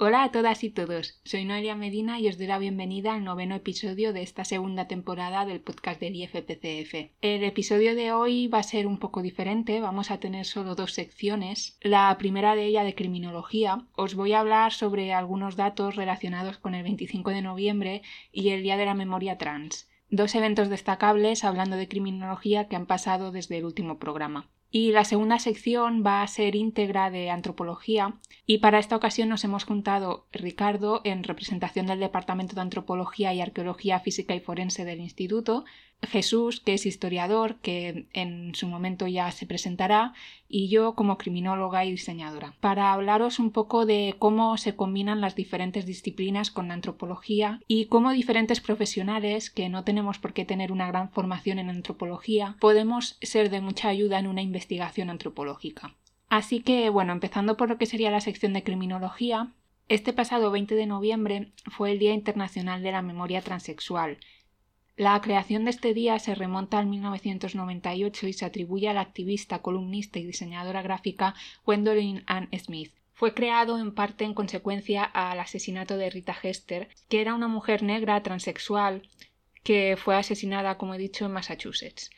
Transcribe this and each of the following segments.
Hola a todas y todos, soy Noelia Medina y os doy la bienvenida al noveno episodio de esta segunda temporada del podcast del IFPCF. El episodio de hoy va a ser un poco diferente, vamos a tener solo dos secciones. La primera de ella de criminología, os voy a hablar sobre algunos datos relacionados con el 25 de noviembre y el Día de la Memoria Trans. Dos eventos destacables hablando de criminología que han pasado desde el último programa. Y la segunda sección va a ser íntegra de antropología y para esta ocasión nos hemos juntado Ricardo en representación del Departamento de Antropología y Arqueología Física y Forense del Instituto, Jesús, que es historiador, que en su momento ya se presentará, y yo como criminóloga y diseñadora, para hablaros un poco de cómo se combinan las diferentes disciplinas con la antropología y cómo diferentes profesionales, que no tenemos por qué tener una gran formación en antropología, podemos ser de mucha ayuda en una investigación antropológica. Así que, bueno, empezando por lo que sería la sección de criminología, este pasado 20 de noviembre fue el Día Internacional de la Memoria Transexual, la creación de este día se remonta al 1998 y se atribuye a la activista, columnista y diseñadora gráfica Gwendolyn Ann Smith. Fue creado en parte en consecuencia al asesinato de Rita Hester, que era una mujer negra transexual que fue asesinada, como he dicho, en Massachusetts.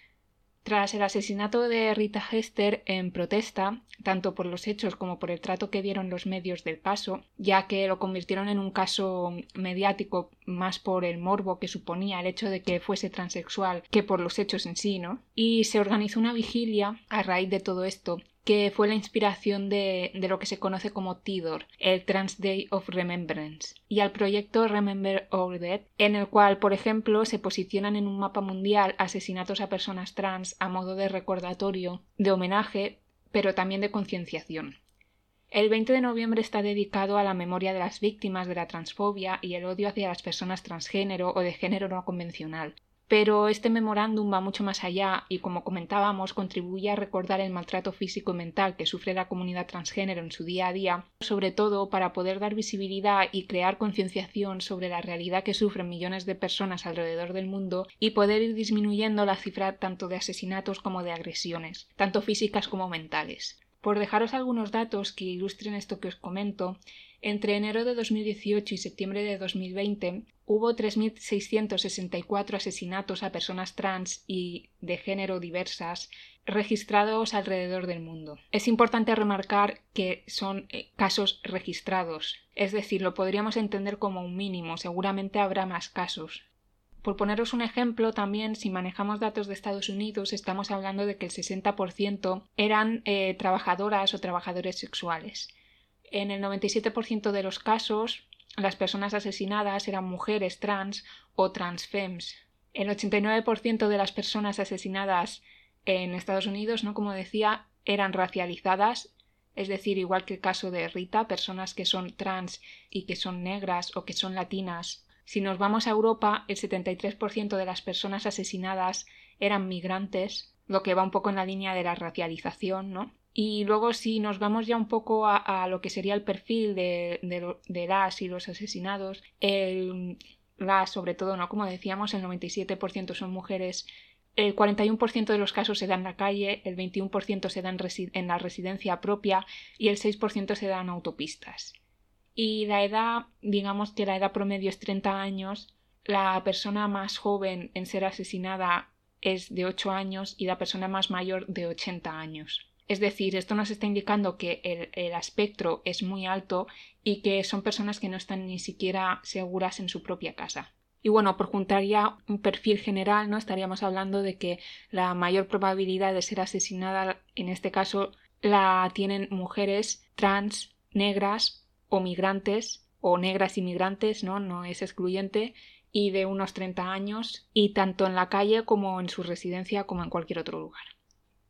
Tras el asesinato de Rita Hester en protesta, tanto por los hechos como por el trato que dieron los medios del caso, ya que lo convirtieron en un caso mediático más por el morbo que suponía el hecho de que fuese transexual que por los hechos en sí, ¿no? Y se organizó una vigilia a raíz de todo esto que fue la inspiración de, lo que se conoce como TIDOR, el Trans Day of Remembrance, y al proyecto Remember All Dead, en el cual, por ejemplo, se posicionan en un mapa mundial asesinatos a personas trans a modo de recordatorio, de homenaje, pero también de concienciación. El 20 de noviembre está dedicado a la memoria de las víctimas de la transfobia y el odio hacia las personas transgénero o de género no convencional, pero este memorándum va mucho más allá y, como comentábamos, contribuye a recordar el maltrato físico y mental que sufre la comunidad transgénero en su día a día, sobre todo para poder dar visibilidad y crear concienciación sobre la realidad que sufren millones de personas alrededor del mundo y poder ir disminuyendo la cifra tanto de asesinatos como de agresiones, tanto físicas como mentales. Por dejaros algunos datos que ilustren esto que os comento, entre enero de 2018 y septiembre de 2020 hubo 3.664 asesinatos a personas trans y de género diversas registrados alrededor del mundo. Es importante remarcar que son eh, casos registrados, es decir, lo podríamos entender como un mínimo, seguramente habrá más casos. Por poneros un ejemplo, también si manejamos datos de Estados Unidos, estamos hablando de que el 60% eran eh, trabajadoras o trabajadores sexuales. En el 97% de los casos, las personas asesinadas eran mujeres trans o transfems. El 89% de las personas asesinadas en Estados Unidos, ¿no? Como decía, eran racializadas, es decir, igual que el caso de Rita, personas que son trans y que son negras o que son latinas. Si nos vamos a Europa, el 73% de las personas asesinadas eran migrantes, lo que va un poco en la línea de la racialización, ¿no? Y luego si nos vamos ya un poco a, lo que sería el perfil de, de, las y los asesinados, el, las sobre todo, ¿no? Como decíamos, el 97% son mujeres, el 41% de los casos se dan en la calle, el 21% se dan en la residencia propia y el 6% se dan autopistas. Y la edad, digamos que la edad promedio es 30 años, la persona más joven en ser asesinada es de 8 años y la persona más mayor de 80 años. Es decir, esto nos está indicando que el, espectro es muy alto y que son personas que no están ni siquiera seguras en su propia casa. Y bueno, por juntar ya un perfil general, ¿no? Estaríamos hablando de que la mayor probabilidad de ser asesinada, en este caso, la tienen mujeres trans, negras o migrantes, o negras inmigrantes, ¿no? No es excluyente, y de unos 30 años, y tanto en la calle como en su residencia como en cualquier otro lugar.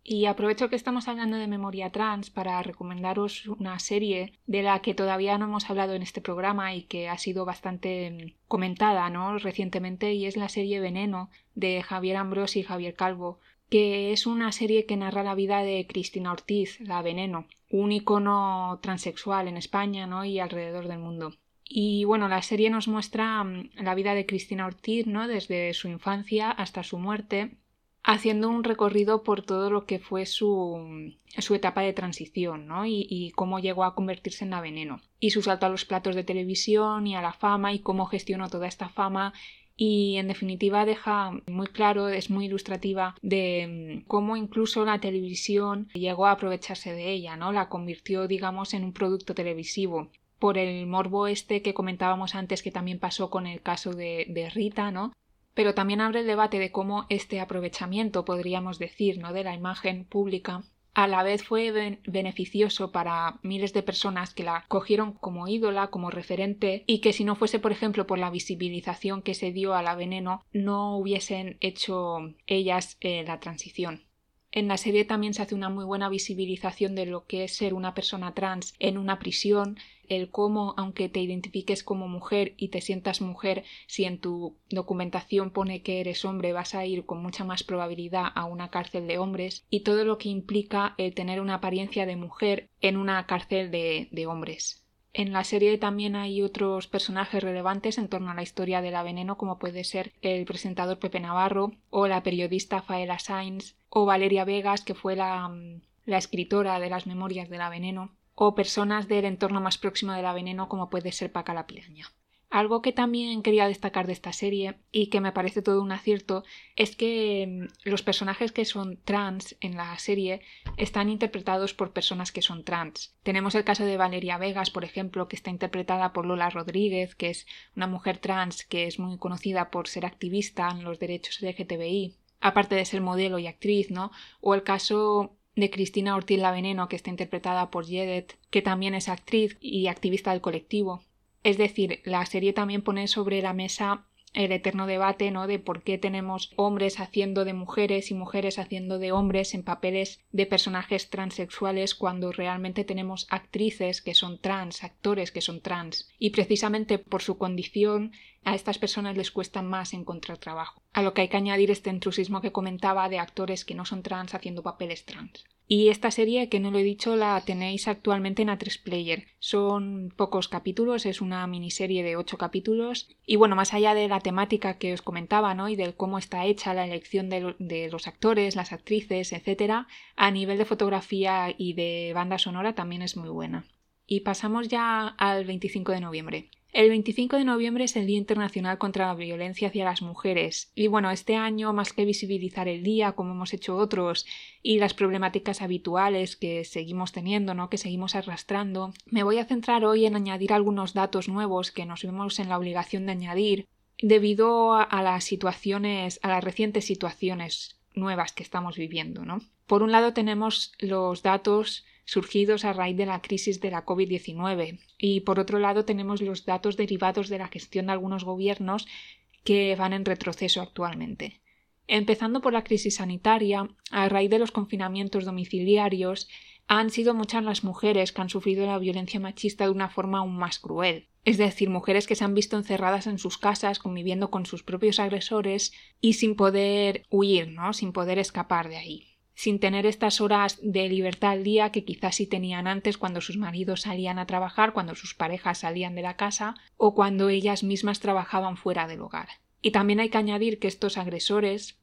Y aprovecho que estamos hablando de memoria trans para recomendaros una serie de la que todavía no hemos hablado en este programa y que ha sido bastante mm, comentada ¿no? recientemente y es la serie Veneno de Javier Ambrosi y Javier Calvo, que es una serie que narra la vida de Cristina Ortiz, la Veneno, un icono transexual en España ¿no? y alrededor del mundo. Y bueno, la serie nos muestra mm, la vida de Cristina Ortiz, ¿no? Desde su infancia hasta su muerte haciendo un recorrido por todo lo que fue su, su etapa de transición, ¿no? Y, cómo llegó a convertirse en la veneno. Y su salto a los platos de televisión y a la fama y cómo gestionó toda esta fama y en definitiva deja muy claro, es muy ilustrativa de cómo incluso la televisión llegó a aprovecharse de ella, ¿no? La convirtió, digamos, en un producto televisivo por el morbo este que comentábamos antes que también pasó con el caso de, de Rita, ¿no? Pero también abre el debate de cómo este aprovechamiento, podríamos decir, ¿no? de la imagen pública a la vez fue beneficioso para miles de personas que la cogieron como ídola, como referente, y que si no fuese, por ejemplo, por la visibilización que se dio a la veneno, no hubiesen hecho ellas eh, la transición. En la serie también se hace una muy buena visibilización de lo que es ser una persona trans en una prisión, el cómo, aunque te identifiques como mujer y te sientas mujer, si en tu documentación pone que eres hombre, vas a ir con mucha más probabilidad a una cárcel de hombres, y todo lo que implica el tener una apariencia de mujer en una cárcel de, de hombres. En la serie también hay otros personajes relevantes en torno a la historia de la veneno, como puede ser el presentador Pepe Navarro, o la periodista Faela Sainz, o Valeria Vegas, que fue la, la escritora de las memorias de la veneno, o personas del entorno más próximo de la veneno, como puede ser Paca la piraña. Algo que también quería destacar de esta serie y que me parece todo un acierto es que mm, los personajes que son trans en la serie están interpretados por personas que son trans. Tenemos el caso de Valeria Vegas, por ejemplo, que está interpretada por Lola Rodríguez, que es una mujer trans que es muy conocida por ser activista en los derechos LGTBI, aparte de ser modelo y actriz, ¿no? O el caso de Cristina Ortiz La Veneno, que está interpretada por Jedet, que también es actriz y activista del colectivo. Es decir, la serie también pone sobre la mesa el eterno debate, ¿no? De por qué tenemos hombres haciendo de mujeres y mujeres haciendo de hombres en papeles de personajes transexuales cuando realmente tenemos actrices que son trans, actores que son trans. Y precisamente por su condición a estas personas les cuesta más encontrar trabajo. A lo que hay que añadir este intrusismo que comentaba de actores que no son trans haciendo papeles trans. Y esta serie, que no lo he dicho, la tenéis actualmente en A3 Player. Son pocos capítulos, es una miniserie de 8 capítulos. Y bueno, más allá de la temática que os comentaba, ¿no? Y de cómo está hecha la elección de, de los actores, las actrices, etc., a nivel de fotografía y de banda sonora también es muy buena. Y pasamos ya al 25 de noviembre. El 25 de noviembre es el Día Internacional contra la Violencia hacia las Mujeres y bueno, este año más que visibilizar el día como hemos hecho otros y las problemáticas habituales que seguimos teniendo, ¿no? que seguimos arrastrando, me voy a centrar hoy en añadir algunos datos nuevos que nos vemos en la obligación de añadir debido a las situaciones, a las recientes situaciones nuevas que estamos viviendo, ¿no? Por un lado tenemos los datos surgidos a raíz de la crisis de la COVID-19 y por otro lado tenemos los datos derivados de la gestión de algunos gobiernos que van en retroceso actualmente. Empezando por la crisis sanitaria, a raíz de los confinamientos domiciliarios, han sido muchas las mujeres que han sufrido la violencia machista de una forma aún más cruel. Es decir, mujeres que se han visto encerradas en sus casas, conviviendo con sus propios agresores y sin poder huir, ¿no? sin poder escapar de ahí sin tener estas horas de libertad al día que quizás sí tenían antes cuando sus maridos salían a trabajar, cuando sus parejas salían de la casa o cuando ellas mismas trabajaban fuera del hogar. Y también hay que añadir que estos agresores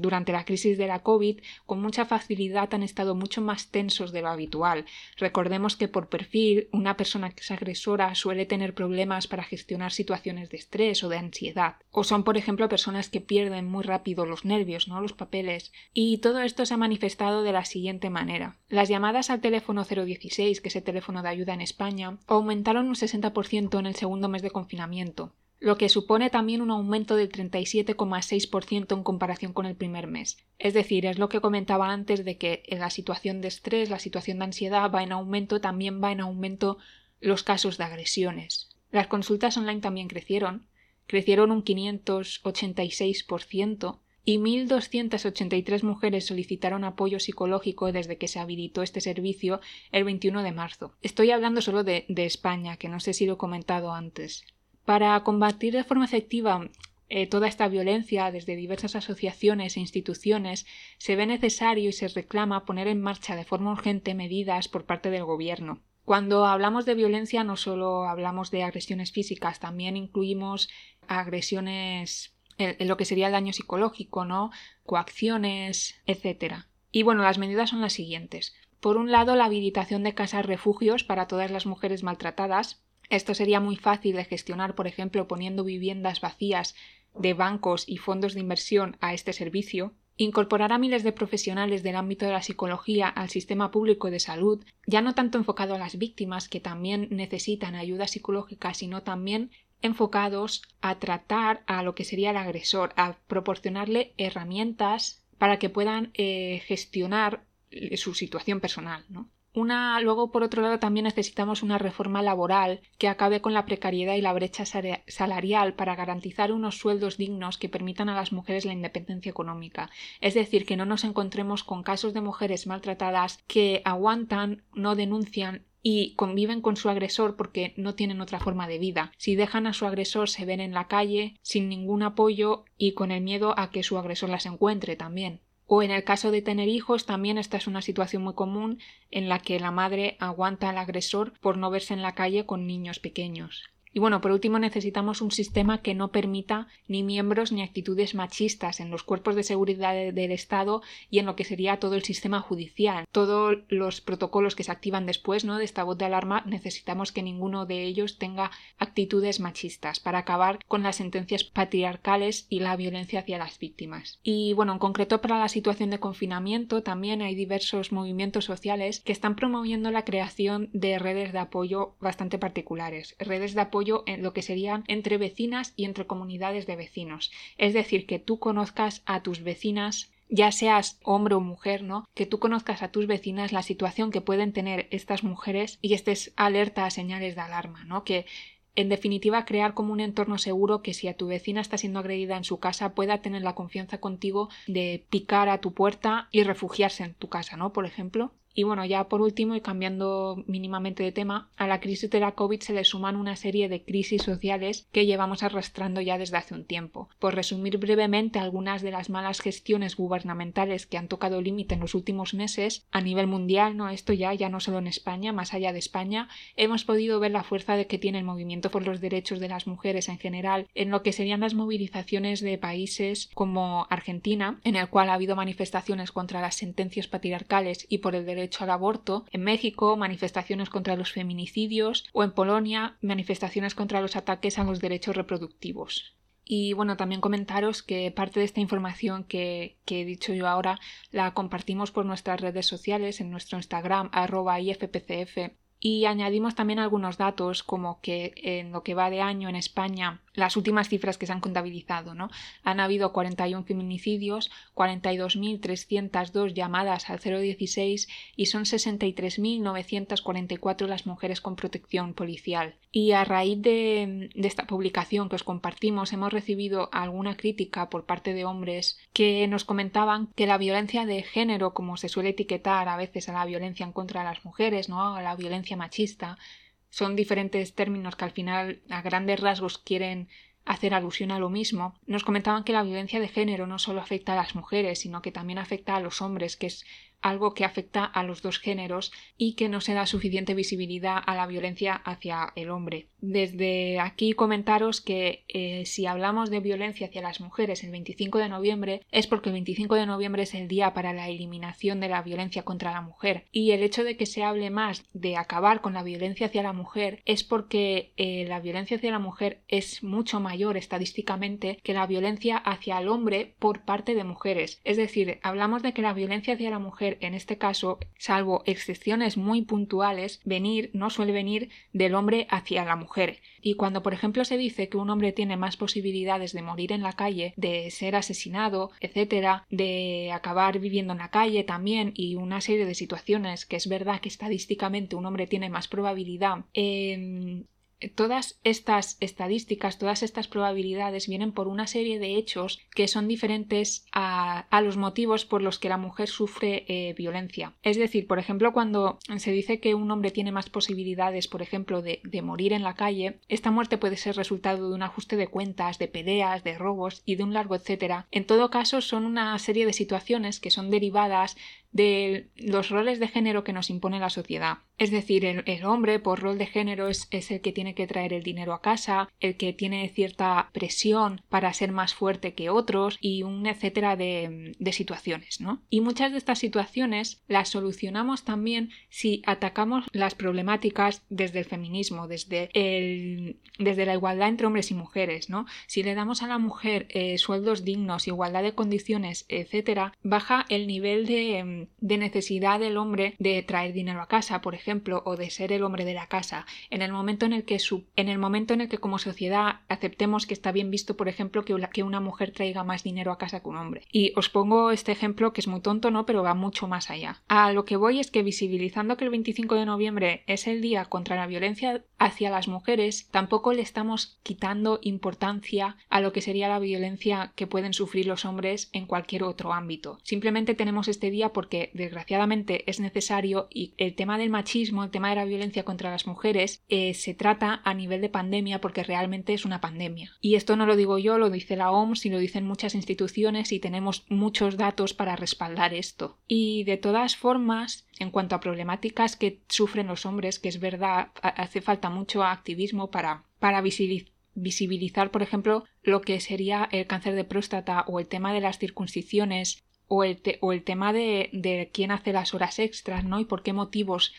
durante la crisis de la COVID, con mucha facilidad han estado mucho más tensos de lo habitual. Recordemos que por perfil, una persona que es agresora suele tener problemas para gestionar situaciones de estrés o de ansiedad. O son, por ejemplo, personas que pierden muy rápido los nervios, ¿no? Los papeles. Y todo esto se ha manifestado de la siguiente manera. Las llamadas al teléfono 016, que es el teléfono de ayuda en España, aumentaron un 60% en el segundo mes de confinamiento lo que supone también un aumento del 37,6% en comparación con el primer mes. Es decir, es lo que comentaba antes de que la situación de estrés, la situación de ansiedad va en aumento, también va en aumento los casos de agresiones. Las consultas online también crecieron, crecieron un 586% y 1.283 mujeres solicitaron apoyo psicológico desde que se habilitó este servicio el 21 de marzo. Estoy hablando solo de, de España, que no sé si lo he comentado antes. Para combatir de forma efectiva eh, toda esta violencia desde diversas asociaciones e instituciones, se ve necesario y se reclama poner en marcha de forma urgente medidas por parte del Gobierno. Cuando hablamos de violencia no solo hablamos de agresiones físicas, también incluimos agresiones lo que sería el daño psicológico, ¿no? Coacciones, etc. Y bueno, las medidas son las siguientes. Por un lado, la habilitación de casas refugios para todas las mujeres maltratadas. Esto sería muy fácil de gestionar, por ejemplo, poniendo viviendas vacías de bancos y fondos de inversión a este servicio. Incorporar a miles de profesionales del ámbito de la psicología al sistema público de salud, ya no tanto enfocado a las víctimas que también necesitan ayuda psicológica, sino también enfocados a tratar a lo que sería el agresor, a proporcionarle herramientas para que puedan eh, gestionar su situación personal, ¿no? Una, luego, por otro lado, también necesitamos una reforma laboral que acabe con la precariedad y la brecha salarial para garantizar unos sueldos dignos que permitan a las mujeres la independencia económica. Es decir, que no nos encontremos con casos de mujeres maltratadas que aguantan, no denuncian y conviven con su agresor porque no tienen otra forma de vida. Si dejan a su agresor se ven en la calle sin ningún apoyo y con el miedo a que su agresor las encuentre también. O en el caso de tener hijos, también esta es una situación muy común en la que la madre aguanta al agresor por no verse en la calle con niños pequeños. Y bueno, por último necesitamos un sistema que no permita ni miembros ni actitudes machistas en los cuerpos de seguridad del Estado y en lo que sería todo el sistema judicial. Todos los protocolos que se activan después ¿no? de esta voz de alarma necesitamos que ninguno de ellos tenga actitudes machistas para acabar con las sentencias patriarcales y la violencia hacia las víctimas. Y bueno, en concreto para la situación de confinamiento también hay diversos movimientos sociales que están promoviendo la creación de redes de apoyo bastante particulares. Redes de apoyo en lo que serían entre vecinas y entre comunidades de vecinos. Es decir, que tú conozcas a tus vecinas ya seas hombre o mujer, ¿no? Que tú conozcas a tus vecinas la situación que pueden tener estas mujeres y estés alerta a señales de alarma, ¿no? Que en definitiva, crear como un entorno seguro que si a tu vecina está siendo agredida en su casa pueda tener la confianza contigo de picar a tu puerta y refugiarse en tu casa, ¿no? Por ejemplo. Y bueno, ya por último y cambiando mínimamente de tema, a la crisis de la COVID se le suman una serie de crisis sociales que llevamos arrastrando ya desde hace un tiempo. Por resumir brevemente algunas de las malas gestiones gubernamentales que han tocado límite en los últimos meses, a nivel mundial, no esto ya, ya no solo en España, más allá de España, hemos podido ver la fuerza de que tiene el movimiento por los derechos de las mujeres en general en lo que serían las movilizaciones de países como Argentina, en el cual ha habido manifestaciones contra las sentencias patriarcales y por el derecho derecho al aborto, en México manifestaciones contra los feminicidios o en Polonia manifestaciones contra los ataques a los derechos reproductivos. Y bueno, también comentaros que parte de esta información que, que, he dicho yo ahora la compartimos por nuestras redes sociales, en nuestro Instagram, arroba IFPCF. Y añadimos también algunos datos como que en lo que va de año en España las últimas cifras que se han contabilizado, ¿no? Han habido 41 feminicidios, 42.302 llamadas al 016 y son 63.944 las mujeres con protección policial. Y a raíz de, esta publicación que os compartimos hemos recibido alguna crítica por parte de hombres que nos comentaban que la violencia de género, como se suele etiquetar a veces a la violencia en contra de las mujeres, ¿no? a la violencia machista, son diferentes términos que al final a grandes rasgos quieren hacer alusión a lo mismo, nos comentaban que la violencia de género no solo afecta a las mujeres, sino que también afecta a los hombres, que es algo que afecta a los dos géneros y que no se da suficiente visibilidad a la violencia hacia el hombre. Desde aquí comentaros que eh, si hablamos de violencia hacia las mujeres el 25 de noviembre es porque el 25 de noviembre es el día para la eliminación de la violencia contra la mujer y el hecho de que se hable más de acabar con la violencia hacia la mujer es porque eh, la violencia hacia la mujer es mucho mayor estadísticamente que la violencia hacia el hombre por parte de mujeres. Es decir, hablamos de que la violencia hacia la mujer en este caso, salvo excepciones muy puntuales, venir no suele venir del hombre hacia la mujer. Y cuando, por ejemplo, se dice que un hombre tiene más posibilidades de morir en la calle, de ser asesinado, etcétera, de acabar viviendo en la calle también, y una serie de situaciones que es verdad que estadísticamente un hombre tiene más probabilidad, eh, todas estas estadísticas, todas estas probabilidades vienen por una serie de hechos que son diferentes a, los motivos por los que la mujer sufre eh, violencia. Es decir, por ejemplo, cuando se dice que un hombre tiene más posibilidades, por ejemplo, de, de morir en la calle, esta muerte puede ser resultado de un ajuste de cuentas, de peleas, de robos y de un largo etcétera. En todo caso, son una serie de situaciones que son derivadas de los roles de género que nos impone la sociedad. Es decir, el, hombre por rol de género es, el que tiene que traer el dinero a casa, el que tiene cierta presión para ser más fuerte que otros y un etcétera de, situaciones, ¿no? Y muchas de estas situaciones las solucionamos también si atacamos las problemáticas desde el feminismo, desde, el, desde la igualdad entre hombres y mujeres, ¿no? Si le damos a la mujer eh, sueldos dignos, igualdad de condiciones, etcétera, baja el nivel de, de necesidad del hombre de traer dinero a casa, por ejemplo o de ser el hombre de la casa, en el momento en el que, su, en el momento en el que como sociedad aceptemos que está bien visto, por ejemplo, que que una mujer traiga más dinero a casa que un hombre. Y os pongo este ejemplo que es muy tonto, ¿no? Pero va mucho más allá. A lo que voy es que visibilizando que el 25 de noviembre es el día contra la violencia hacia las mujeres, tampoco le estamos quitando importancia a lo que sería la violencia que pueden sufrir los hombres en cualquier otro ámbito. Simplemente tenemos este día porque desgraciadamente es necesario y el tema del machismo el tema de la violencia contra las mujeres, eh, se trata a nivel de pandemia porque realmente es una pandemia. Y esto no lo digo yo, lo dice la OMS y lo dicen muchas instituciones y tenemos muchos datos para respaldar esto. Y de todas formas, en cuanto a problemáticas que sufren los hombres, que es verdad, hace falta mucho activismo para, para visibilizar, por ejemplo, lo que sería el cáncer de próstata o el tema de las circuncisiones o el, o el tema de, de, quién hace las horas extras, ¿no? Y por qué motivos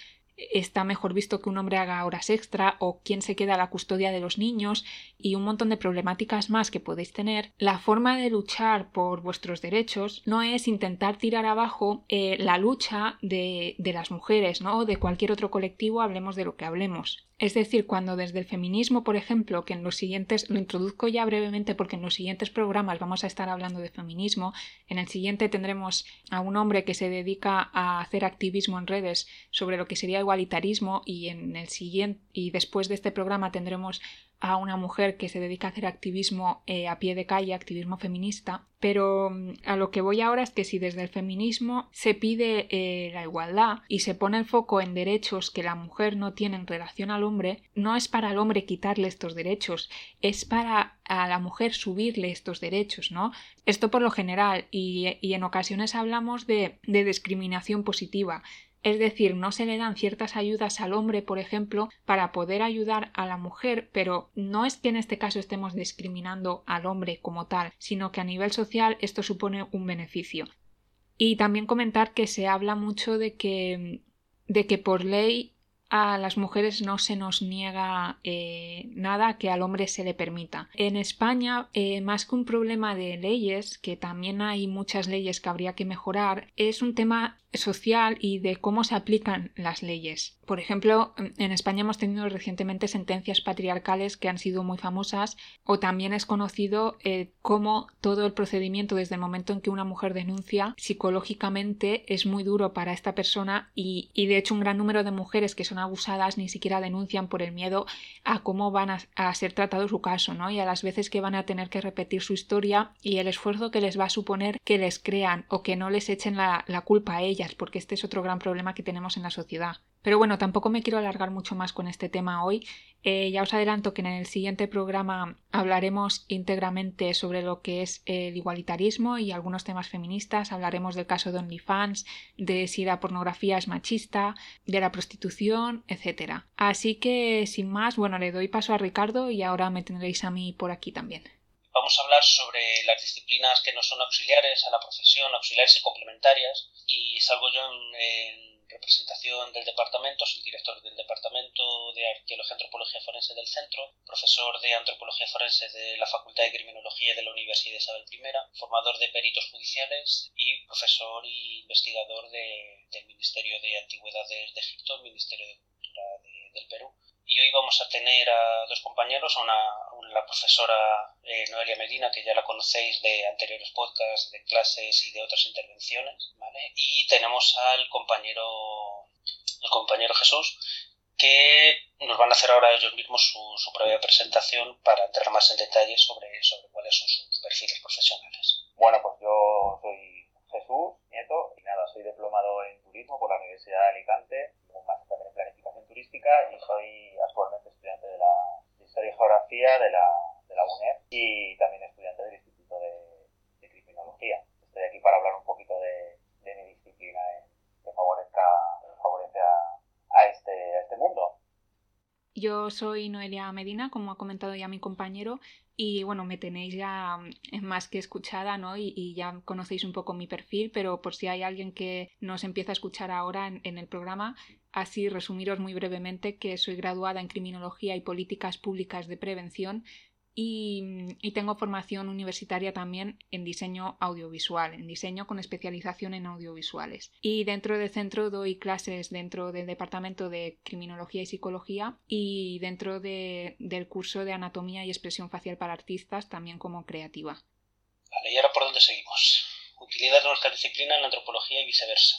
está mejor visto que un hombre haga horas extra o quién se queda a la custodia de los niños y un montón de problemáticas más que podéis tener, la forma de luchar por vuestros derechos no es intentar tirar abajo eh, la lucha de, de las mujeres, ¿no? O de cualquier otro colectivo, hablemos de lo que hablemos. Es decir, cuando desde el feminismo, por ejemplo, que en los siguientes, lo introduzco ya brevemente porque en los siguientes programas vamos a estar hablando de feminismo, en el siguiente tendremos a un hombre que se dedica a hacer activismo en redes sobre lo que sería igualitarismo y en el siguiente y después de este programa tendremos a una mujer que se dedica a hacer activismo eh, a pie de calle, activismo feminista, pero mm, a lo que voy ahora es que si desde el feminismo se pide eh, la igualdad y se pone el foco en derechos que la mujer no tiene en relación al hombre, no es para el hombre quitarle estos derechos, es para a la mujer subirle estos derechos, ¿no? Esto por lo general y, y en ocasiones hablamos de, de discriminación positiva es decir, no se le dan ciertas ayudas al hombre, por ejemplo, para poder ayudar a la mujer, pero no es que en este caso estemos discriminando al hombre como tal, sino que a nivel social esto supone un beneficio. Y también comentar que se habla mucho de que de que por ley a las mujeres no se nos niega eh, nada que al hombre se le permita. En España, eh, más que un problema de leyes, que también hay muchas leyes que habría que mejorar, es un tema social y de cómo se aplican las leyes. Por ejemplo, en España hemos tenido recientemente sentencias patriarcales que han sido muy famosas o también es conocido eh, cómo todo el procedimiento desde el momento en que una mujer denuncia psicológicamente es muy duro para esta persona y, de hecho un gran número de mujeres que son abusadas ni siquiera denuncian por el miedo a cómo van a, ser tratado su caso ¿no? y a las veces que van a tener que repetir su historia y el esfuerzo que les va a suponer que les crean o que no les echen la, la culpa a ella porque este es otro gran problema que tenemos en la sociedad. Pero bueno, tampoco me quiero alargar mucho más con este tema hoy. Eh, ya os adelanto que en el siguiente programa hablaremos íntegramente sobre lo que es el igualitarismo y algunos temas feministas. Hablaremos del caso de OnlyFans, de si la pornografía es machista, de la prostitución, etc. Así que, sin más, bueno, le doy paso a Ricardo y ahora me tendréis a mí por aquí también. Vamos a hablar sobre las disciplinas que no son auxiliares a la profesión, auxiliares y complementarias, y salgo yo en, representación del departamento, soy director del departamento de Arqueología y Antropología Forense del centro, profesor de Antropología Forense de la Facultad de Criminología de la Universidad de Isabel I, formador de peritos judiciales y profesor e investigador del Ministerio de Antigüedades de Egipto, el Ministerio de Cultura del Perú y hoy vamos a tener a dos compañeros, una, la profesora eh, Noelia Medina, que ya la conocéis de anteriores podcasts, de clases y de otras intervenciones, ¿vale? Y tenemos al compañero, el compañero Jesús, que nos van a hacer ahora ellos mismos su, su propia presentación para entrar más en detalle sobre, sobre cuáles son sus perfiles profesionales. Bueno, pues yo soy Jesús Nieto y nada, soy diplomado en turismo por la Universidad de Alicante, y soy actualmente estudiante de la Historia y Geografía de la, de la UNED y también estudiante del Instituto de, Criminología. Estoy aquí para hablar un poquito de, mi disciplina eh, que favorezca, favorece a, a, este, a este mundo. Yo soy Noelia Medina, como ha comentado ya mi compañero, y bueno, me tenéis ya mm, más que escuchada, ¿no? Y, ya conocéis un poco mi perfil, pero por si hay alguien que nos empieza a escuchar ahora en el programa, así resumiros muy brevemente que soy graduada en Criminología y Políticas Públicas de Prevención y, tengo formación universitaria también en diseño audiovisual, en diseño con especialización en audiovisuales. Y dentro del centro doy clases dentro del departamento de criminología y psicología y dentro del curso de anatomía y expresión facial para artistas también como creativa. Vale, ¿y ahora por dónde seguimos? Utilidad de nuestra disciplina en la antropología y viceversa.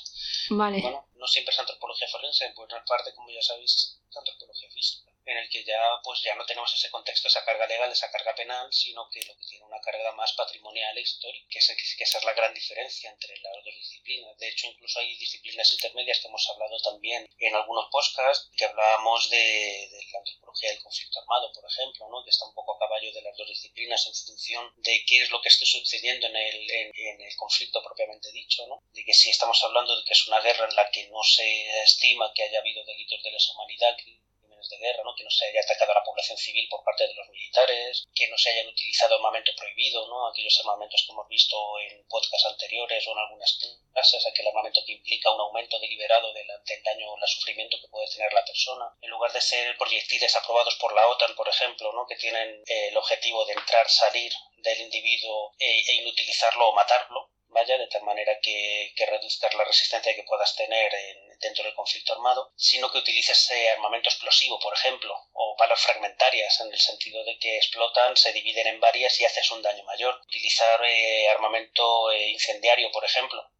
Vale. Bueno, no siempre es antropología forense, en buena parte, como ya sabéis, es antropología física en el que ya pues ya no tenemos ese contexto, esa carga legal, esa carga penal, sino que lo que tiene una carga más patrimonial e histórica, que, que esa es la gran diferencia entre las dos disciplinas. De hecho, incluso hay disciplinas intermedias que hemos hablado también en algunos podcasts, que hablábamos de, la antropología del conflicto armado, por ejemplo, ¿no? que está un poco a caballo de las dos disciplinas en función de qué es lo que esté sucediendo en el, en, el conflicto propiamente dicho, ¿no? de que si estamos hablando de que es una guerra en la que no se estima que haya habido delitos de lesa humanidad, de guerra, ¿no? que no se haya atacado a la población civil por parte de los militares, que no se hayan utilizado armamento prohibido, ¿no? aquellos armamentos que hemos visto en podcasts anteriores o en algunas clases, aquel armamento que implica un aumento deliberado del, daño o el sufrimiento que puede tener la persona, en lugar de ser proyectiles aprobados por la OTAN, por ejemplo, ¿no? que tienen eh, el objetivo de entrar, salir del individuo e, e inutilizarlo o matarlo, vaya, de tal manera que, que reduzcas la resistencia que puedas tener dentro del conflicto armado, sino que utilices armamento explosivo, por ejemplo, o balas fragmentarias, en el sentido de que explotan, se dividen en varias y haces un daño mayor. Utilizar eh, armamento eh, incendiario, por ejemplo,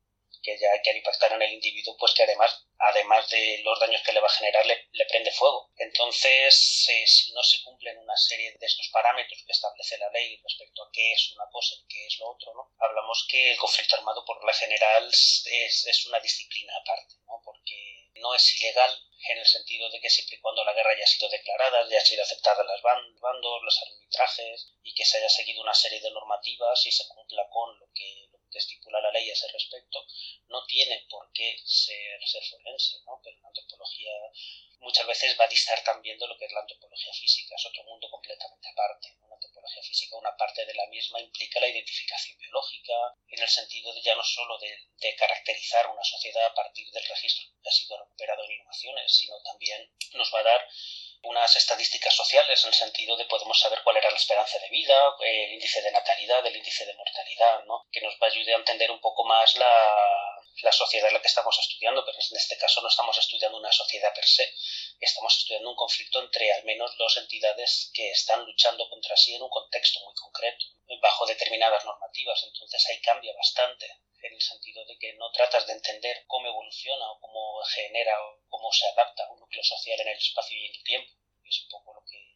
que ya que al impactar en el individuo, pues que además, además de los daños que le va a generar, le, prende fuego. Entonces, eh, si no se cumplen una serie de estos parámetros que establece la ley respecto a qué es una cosa y qué es lo otro, ¿no? hablamos que el conflicto armado, por lo general, es, es una disciplina aparte, ¿no? porque no es ilegal en el sentido de que siempre y cuando la guerra haya sido declarada, haya sido aceptada las bandos, los arbitrajes y que se haya seguido una serie de normativas y se cumpla con lo que que estipula la ley a ese respecto, no tiene por qué ser, ser forense, ¿no? pero la antropología muchas veces va a distar también de lo que es la antropología física, es otro mundo completamente aparte. Una antropología física, una parte de la misma implica la identificación biológica, en el sentido de ya no solo de, de caracterizar una sociedad a partir del registro que ha sido recuperado en inhumaciones, sino también nos va a dar unas estadísticas sociales en el sentido de podemos saber cuál era la esperanza de vida, el índice de natalidad, el índice de mortalidad, ¿no? que nos va a ayudar a entender un poco más la, la sociedad en la que estamos estudiando, pero en este caso no estamos estudiando una sociedad per se, estamos estudiando un conflicto entre al menos dos entidades que están luchando contra sí en un contexto muy concreto, bajo determinadas normativas, entonces ahí cambia bastante en el sentido de que no tratas de entender cómo evoluciona o cómo genera o cómo se adapta un núcleo social en el espacio y en el tiempo. Es un poco lo que,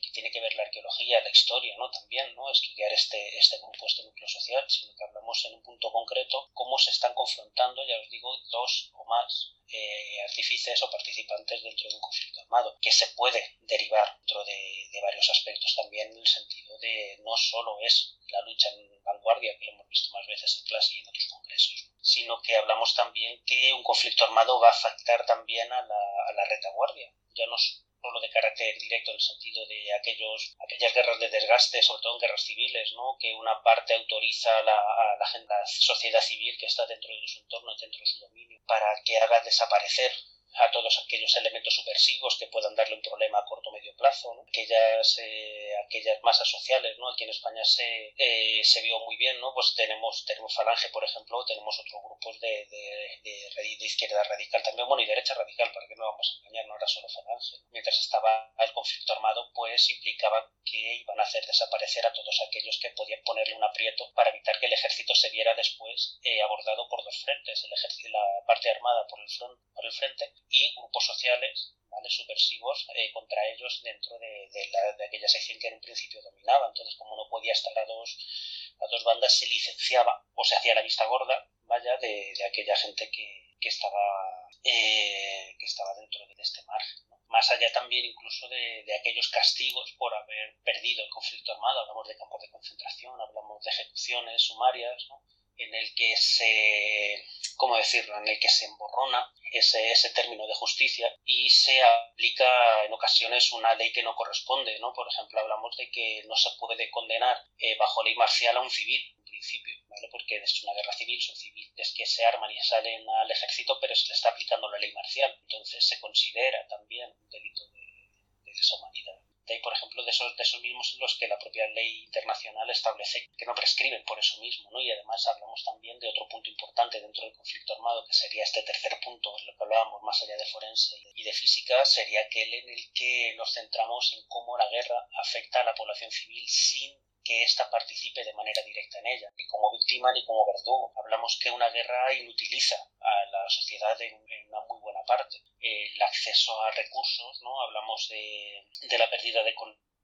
que tiene que ver la arqueología, la historia, ¿no? También, ¿no? Estudiar este, este grupo, este núcleo social, sino que hablamos en un punto concreto cómo se están confrontando, ya os digo, dos o más eh, artífices o participantes dentro de un conflicto armado, que se puede derivar dentro de, de varios aspectos también en el sentido de no solo es la lucha en vanguardia, que lo hemos visto más veces en clase y en otros congresos, sino que hablamos también que un conflicto armado va a afectar también a la, a la retaguardia, ya no solo de carácter directo en el sentido de aquellos, aquellas guerras de desgaste, sobre todo en guerras civiles, ¿no? que una parte autoriza a la, a la sociedad civil que está dentro de su entorno, dentro de su dominio, para que haga desaparecer a todos aquellos elementos subversivos que puedan darle un problema a corto o medio plazo, aquellas, eh, aquellas masas sociales, ¿no? Aquí en España se, eh, se vio muy bien, ¿no? Pues tenemos, tenemos Falange, por ejemplo, tenemos otros grupos de, de, izquierda radical también, bueno, y derecha radical, para que no vamos a engañar, no era solo Falange. Mientras estaba el conflicto armado, pues implicaba que iban a hacer desaparecer a todos aquellos que podían ponerle un aprieto para evitar que el ejército se viera después eh, abordado por dos frentes, el ejército, la parte armada por el, por el frente y grupos sociales ¿vale? subversivos eh, contra ellos dentro de, de, la, de, aquella sección que en un principio dominaba. Entonces, como no podía estar a dos, a dos bandas, se licenciaba o se hacía la vista gorda vaya de, de aquella gente que, que estaba, eh, que estaba dentro de este margen. Más allá también incluso de, de, aquellos castigos por haber perdido el conflicto armado. Hablamos de campos de concentración, hablamos de ejecuciones sumarias, ¿no? En el que se, ¿cómo decirlo?, en el que se emborrona ese, ese término de justicia y se aplica en ocasiones una ley que no corresponde, ¿no? Por ejemplo, hablamos de que no se puede condenar eh, bajo ley marcial a un civil, en principio, ¿vale? Porque es una guerra civil, son civiles que se arman y salen al ejército, pero se le está aplicando la ley marcial. Entonces se considera también un delito de, de deshumanidad hay, por ejemplo, de esos, de esos mismos los que la propia ley internacional establece que no prescriben por eso mismo, ¿no? Y además hablamos también de otro punto importante dentro del conflicto armado, que sería este tercer punto, lo que hablábamos más allá de forense y de física, sería aquel en el que nos centramos en cómo la guerra afecta a la población civil sin que ésta participe de manera directa en ella, ni como víctima ni como verdugo. Hablamos que una guerra inutiliza a la sociedad en, una parte. El acceso a recursos, ¿no? Hablamos de, de la pérdida de,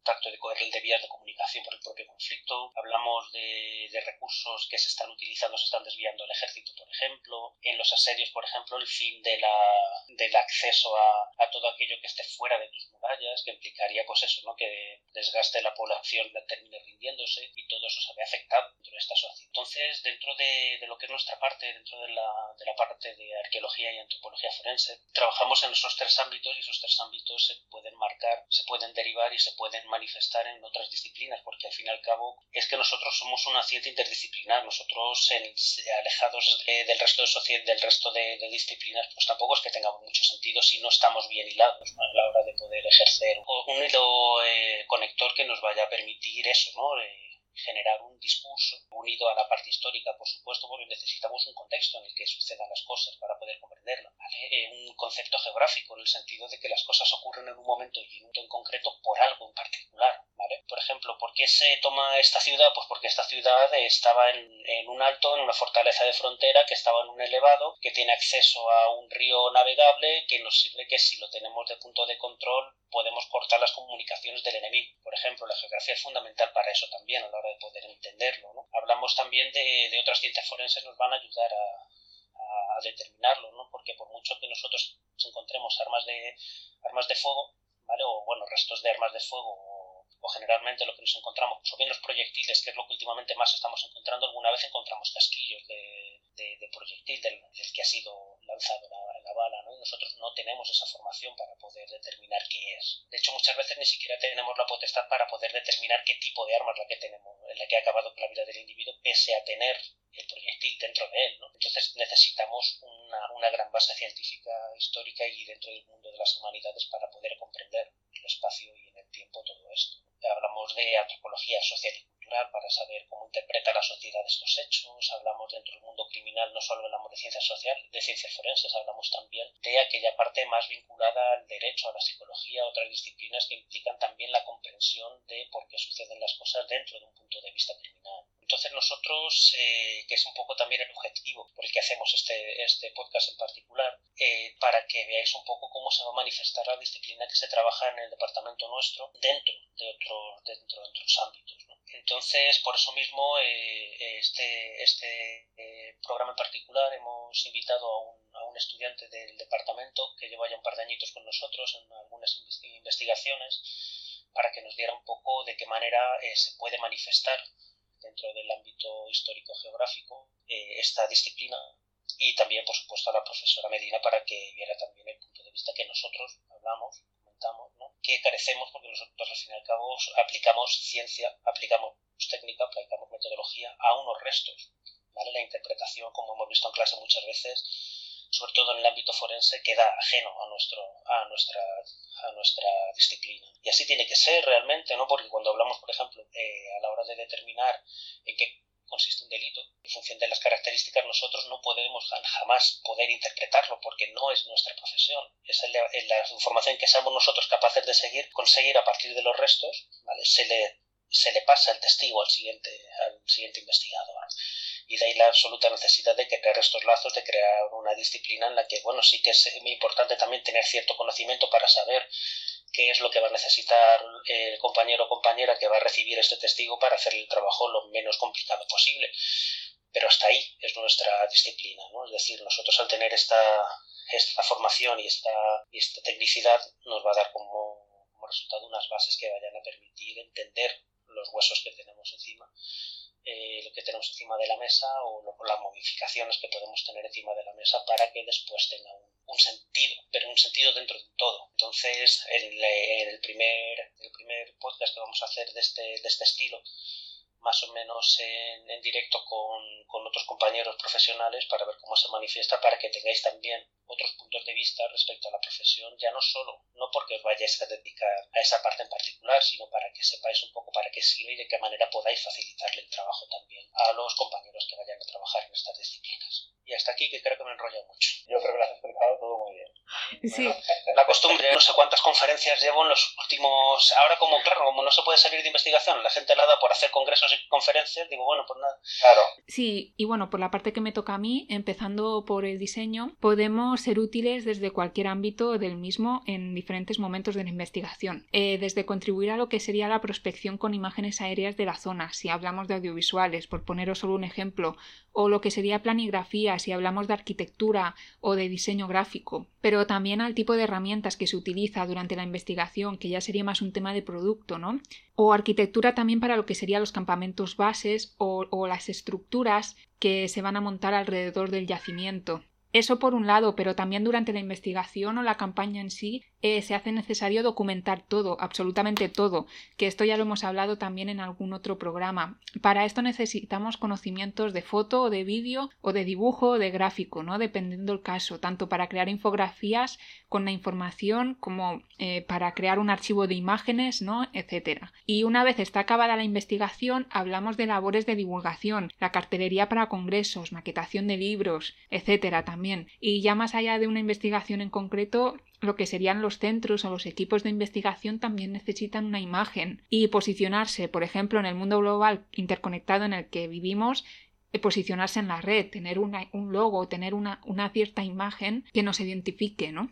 contacto de, de vías de comunicación por el propio conflicto, hablamos de, de, recursos que se están utilizando, se están desviando el ejército, por ejemplo, en los asedios, por ejemplo, el fin de la, del acceso a, a todo aquello que esté fuera de tus murallas, que implicaría pues eso, ¿no? que desgaste la población termine rindiéndose y todo eso se ve afectado dentro de esta sociedad. Entonces, dentro de, de lo que es nuestra parte, dentro de la, de la parte de arqueología y antropología forense, trabajamos en esos tres ámbitos y esos tres ámbitos se pueden marcar, se pueden derivar y se pueden manifestar en otras disciplinas, porque al fin y al cabo es que nosotros somos una ciencia interdisciplinar, nosotros en, alejados del resto de del resto de, disciplinas, pues tampoco es que tengamos mucho sentido si no estamos bien hilados a la hora de poder ejercer un hilo eh, conector que nos vaya a permitir eso, ¿no? Eh, generar un discurso unido a la parte histórica, por supuesto, porque necesitamos un contexto en el que sucedan las cosas para poder comprenderlo. Eh, un concepto geográfico, en el sentido de que las cosas ocurren en un momento y en un en concreto por algo en particular. Por ejemplo, ¿por qué se toma esta ciudad? Pues porque esta ciudad estaba en, un alto, en una fortaleza de frontera, que estaba en un elevado, que tiene acceso a un río navegable, que nos sirve que si lo tenemos de punto de control podemos cortar las comunicaciones del enemigo. Por ejemplo, la geografía es fundamental para eso también a la hora de poder entenderlo. ¿no? Hablamos también de, otras ciencias forenses, nos van a ayudar a, a, determinarlo, ¿no? porque por mucho que nosotros encontremos armas de, armas de fuego, ¿vale? o bueno, restos de armas de fuego, o generalmente lo que nos encontramos, o bien los proyectiles, que es lo que últimamente más estamos encontrando, alguna vez encontramos casquillos de, de, proyectil del, que ha sido lanzado la, la bala, y nosotros no tenemos esa formación para poder determinar qué es. De hecho, muchas veces ni siquiera tenemos la potestad para poder determinar qué tipo de arma es la que tenemos, en la que ha acabado la vida del individuo, pese a tener el proyectil dentro de él. ¿no? Entonces necesitamos una, una gran base científica, histórica y dentro del mundo de las humanidades para poder comprender el espacio y en el tiempo todo Hablamos de antropología social y cultural para saber cómo interpreta la sociedad estos hechos. Hablamos dentro del mundo criminal no solo hablamos de ciencias sociales, de ciencias forenses, hablamos también de aquella parte más vinculada al derecho, a la psicología, otras disciplinas que implican también la comprensión de por qué suceden las cosas dentro de un punto de vista criminal. Entonces nosotros, eh, que es un poco también el objetivo por el que hacemos este, este podcast en particular, eh, para que veáis un poco cómo se va a manifestar la disciplina que se trabaja en el departamento nuestro dentro de otros, dentro de otros ámbitos. Entonces, por eso mismo, eh, este, este eh, programa en particular hemos invitado a un, a un, estudiante del departamento que lleva ya un par de añitos con nosotros en algunas investigaciones para que nos diera un poco de qué manera eh, se puede manifestar dentro del ámbito histórico-geográfico eh, esta disciplina y también, por supuesto, a la profesora Medina para que viera también el punto de vista que nosotros hablamos, comentamos, que carecemos porque nosotros al fin y al cabo aplicamos ciencia, aplicamos técnica, aplicamos metodología a unos restos. ¿vale? La interpretación, como hemos visto en clase muchas veces, sobre todo en el ámbito forense, queda ajeno a, nuestro, a, nuestra, a nuestra disciplina. Y así tiene que ser realmente, ¿no? Porque cuando hablamos, por ejemplo, eh, a la hora de determinar en qué consiste un delito, en función de las características, nosotros no podemos jamás poder interpretarlo porque no es nuestra profesión. Es la, información que seamos nosotros capaces de seguir, conseguir a partir de los restos, ¿vale? Se le, se le pasa el testigo al siguiente, al siguiente investigado. Y de ahí la absoluta necesidad de crear estos lazos, de crear una disciplina en la que, bueno, sí que es muy importante también tener cierto conocimiento para saber qué es lo que va a necesitar el compañero o compañera que va a recibir este testigo para hacer el trabajo lo menos complicado posible. Pero hasta ahí es nuestra disciplina, ¿no? Es decir, nosotros al tener esta, esta formación y esta, y esta tecnicidad nos va a dar como, como resultado unas bases que vayan a permitir entender los huesos que tenemos encima eh, lo que tenemos encima de la mesa o los las modificaciones que podemos tener encima de la mesa para que después tenga un, sentido, pero un sentido dentro de todo. Entonces, en, el, primer, el primer podcast que vamos a hacer de este, de este estilo, más o menos en, en directo con, con, otros compañeros profesionales para ver cómo se manifiesta, para que tengáis también otros puntos de vista respecto a la profesión, ya no solo, no porque os vayáis a dedicar a esa parte en particular, sino para que sepáis un poco para qué sirve y de qué manera podáis facilitarle el trabajo también a los compañeros que vayan a trabajar en estas disciplinas. Y hasta aquí, que creo que me enrollo mucho. Yo creo que lo has explicado todo muy bien. Sí. La costumbre, no sé cuántas conferencias llevo en los últimos. Ahora, como claro, como no se puede salir de investigación, la gente la da por hacer congresos y conferencias, digo, bueno, pues nada. Claro. Sí, y bueno, por la parte que me toca a mí, empezando por el diseño, podemos ser útiles desde cualquier ámbito del mismo en diferentes momentos de la investigación. Eh, desde contribuir a lo que sería la prospección con imágenes aéreas de la zona, si hablamos de audiovisuales, por poneros solo un ejemplo, o lo que sería planigrafía, si hablamos de arquitectura o de diseño gráfico, pero también al tipo de herramientas que se utiliza durante la investigación, que ya sería más un tema de producto, ¿no? O arquitectura también para lo que serían los campamentos bases o, o las estructuras que se van a montar alrededor del yacimiento. Eso por un lado, pero también durante la investigación o la campaña en sí eh, se hace necesario documentar todo, absolutamente todo, que esto ya lo hemos hablado también en algún otro programa. Para esto necesitamos conocimientos de foto o de vídeo o de dibujo o de gráfico, ¿no? Dependiendo el caso, tanto para crear infografías con la información como eh, para crear un archivo de imágenes, ¿no? etcétera. Y una vez está acabada la investigación, hablamos de labores de divulgación, la cartelería para congresos, maquetación de libros, etcétera también. Y ya más allá de una investigación en concreto, lo que serían los centros o los equipos de investigación también necesitan una imagen y posicionarse, por ejemplo, en el mundo global interconectado en el que vivimos, eh, posicionarse en la red, tener un logo, tener una, cierta imagen que nos identifique, ¿no?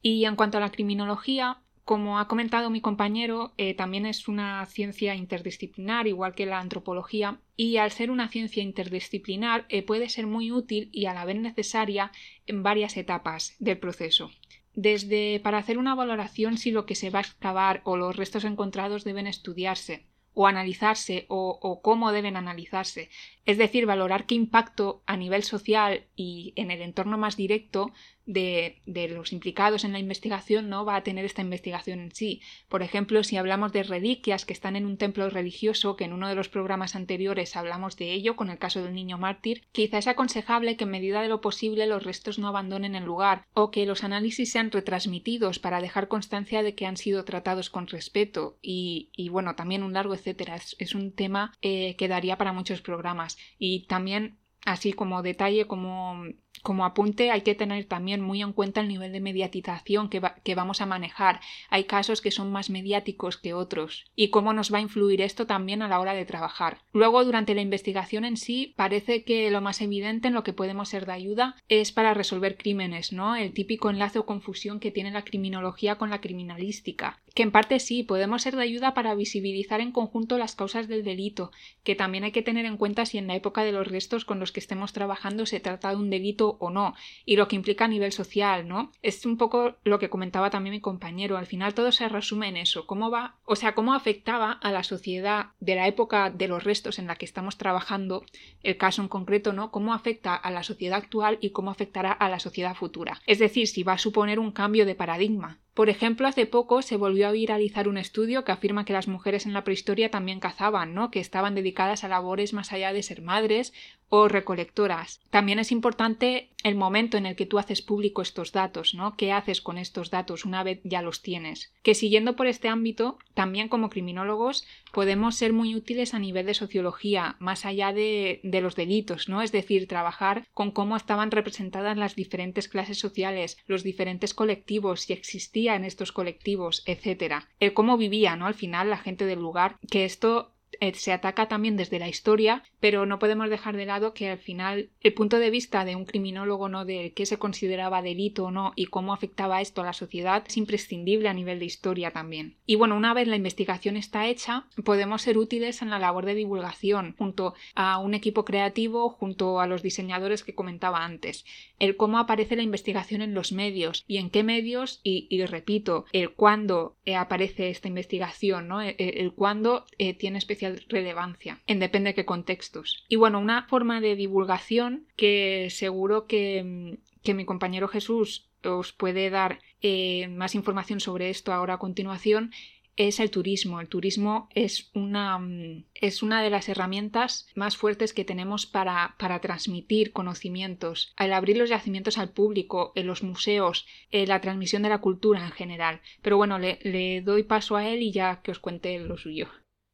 Y en cuanto a la criminología, como ha comentado mi compañero, eh, también es una ciencia interdisciplinar, igual que la antropología, y al ser una ciencia interdisciplinar eh, puede ser muy útil y a la vez necesaria en varias etapas del proceso desde para hacer una valoración si lo que se va a excavar o los restos encontrados deben estudiarse o analizarse o, cómo deben analizarse, es decir, valorar qué impacto a nivel social y en el entorno más directo de, los implicados en la investigación no va a tener esta investigación en sí. Por ejemplo, si hablamos de reliquias que están en un templo religioso, que en uno de los programas anteriores hablamos de ello, con el caso del niño mártir, quizá es aconsejable que en medida de lo posible los restos no abandonen el lugar o que los análisis sean retransmitidos para dejar constancia de que han sido tratados con respeto y, bueno, también un largo etcétera. Es, un tema eh, que daría para muchos programas y también así como detalle, como como apunte hay que tener también muy en cuenta el nivel de mediatización que, vamos a manejar. Hay casos que son más mediáticos que otros y cómo nos va a influir esto también a la hora de trabajar. Luego, durante la investigación en sí, parece que lo más evidente en lo que podemos ser de ayuda es para resolver crímenes, ¿no? El típico enlace o confusión que tiene la criminología con la criminalística. Que en parte sí, podemos ser de ayuda para visibilizar en conjunto las causas del delito, que también hay que tener en cuenta si en la época de los restos con los que estemos trabajando se trata de un delito o no, y lo que implica a nivel social, ¿no? Es un poco lo que comentaba también mi compañero, al final todo se resume en eso, cómo va, o sea, cómo afectaba a la sociedad de la época de los restos en la que estamos trabajando, el caso en concreto, ¿no? Cómo afecta a la sociedad actual y cómo afectará a la sociedad futura. Es decir, si va a suponer un cambio de paradigma, por ejemplo, hace poco se volvió a viralizar un estudio que afirma que las mujeres en la prehistoria también cazaban, ¿no? que estaban dedicadas a labores más allá de ser madres o recolectoras. También es importante el momento en el que tú haces público estos datos, ¿no? ¿Qué haces con estos datos una vez ya los tienes? Que siguiendo por este ámbito, también como criminólogos podemos ser muy útiles a nivel de sociología, más allá de, de los delitos, ¿no? Es decir, trabajar con cómo estaban representadas las diferentes clases sociales, los diferentes colectivos, si existía en estos colectivos, etcétera. El cómo vivía, ¿no? Al final la gente del lugar, que esto se ataca también desde la historia, pero no podemos dejar de lado que al final el punto de vista de un criminólogo, ¿no? de qué se consideraba delito o no y cómo afectaba esto a la sociedad es imprescindible a nivel de historia también. Y bueno, una vez la investigación está hecha, podemos ser útiles en la labor de divulgación, junto a un equipo creativo, junto a los diseñadores que comentaba antes. El cómo aparece la investigación en los medios y en qué medios, y, repito, el cuándo eh, aparece esta investigación, ¿no? el, cuándo eh, tiene especial relevancia, en depende de qué contextos. Y bueno, una forma de divulgación que seguro que, que mi compañero Jesús os puede dar eh, más información sobre esto ahora a continuación es el turismo. El turismo es una, mm, es una de las herramientas más fuertes que tenemos para, para, transmitir conocimientos, al abrir los yacimientos al público, en los museos, en la transmisión de la cultura en general. Pero bueno, le, le, doy paso a él y ya que os cuente lo suyo.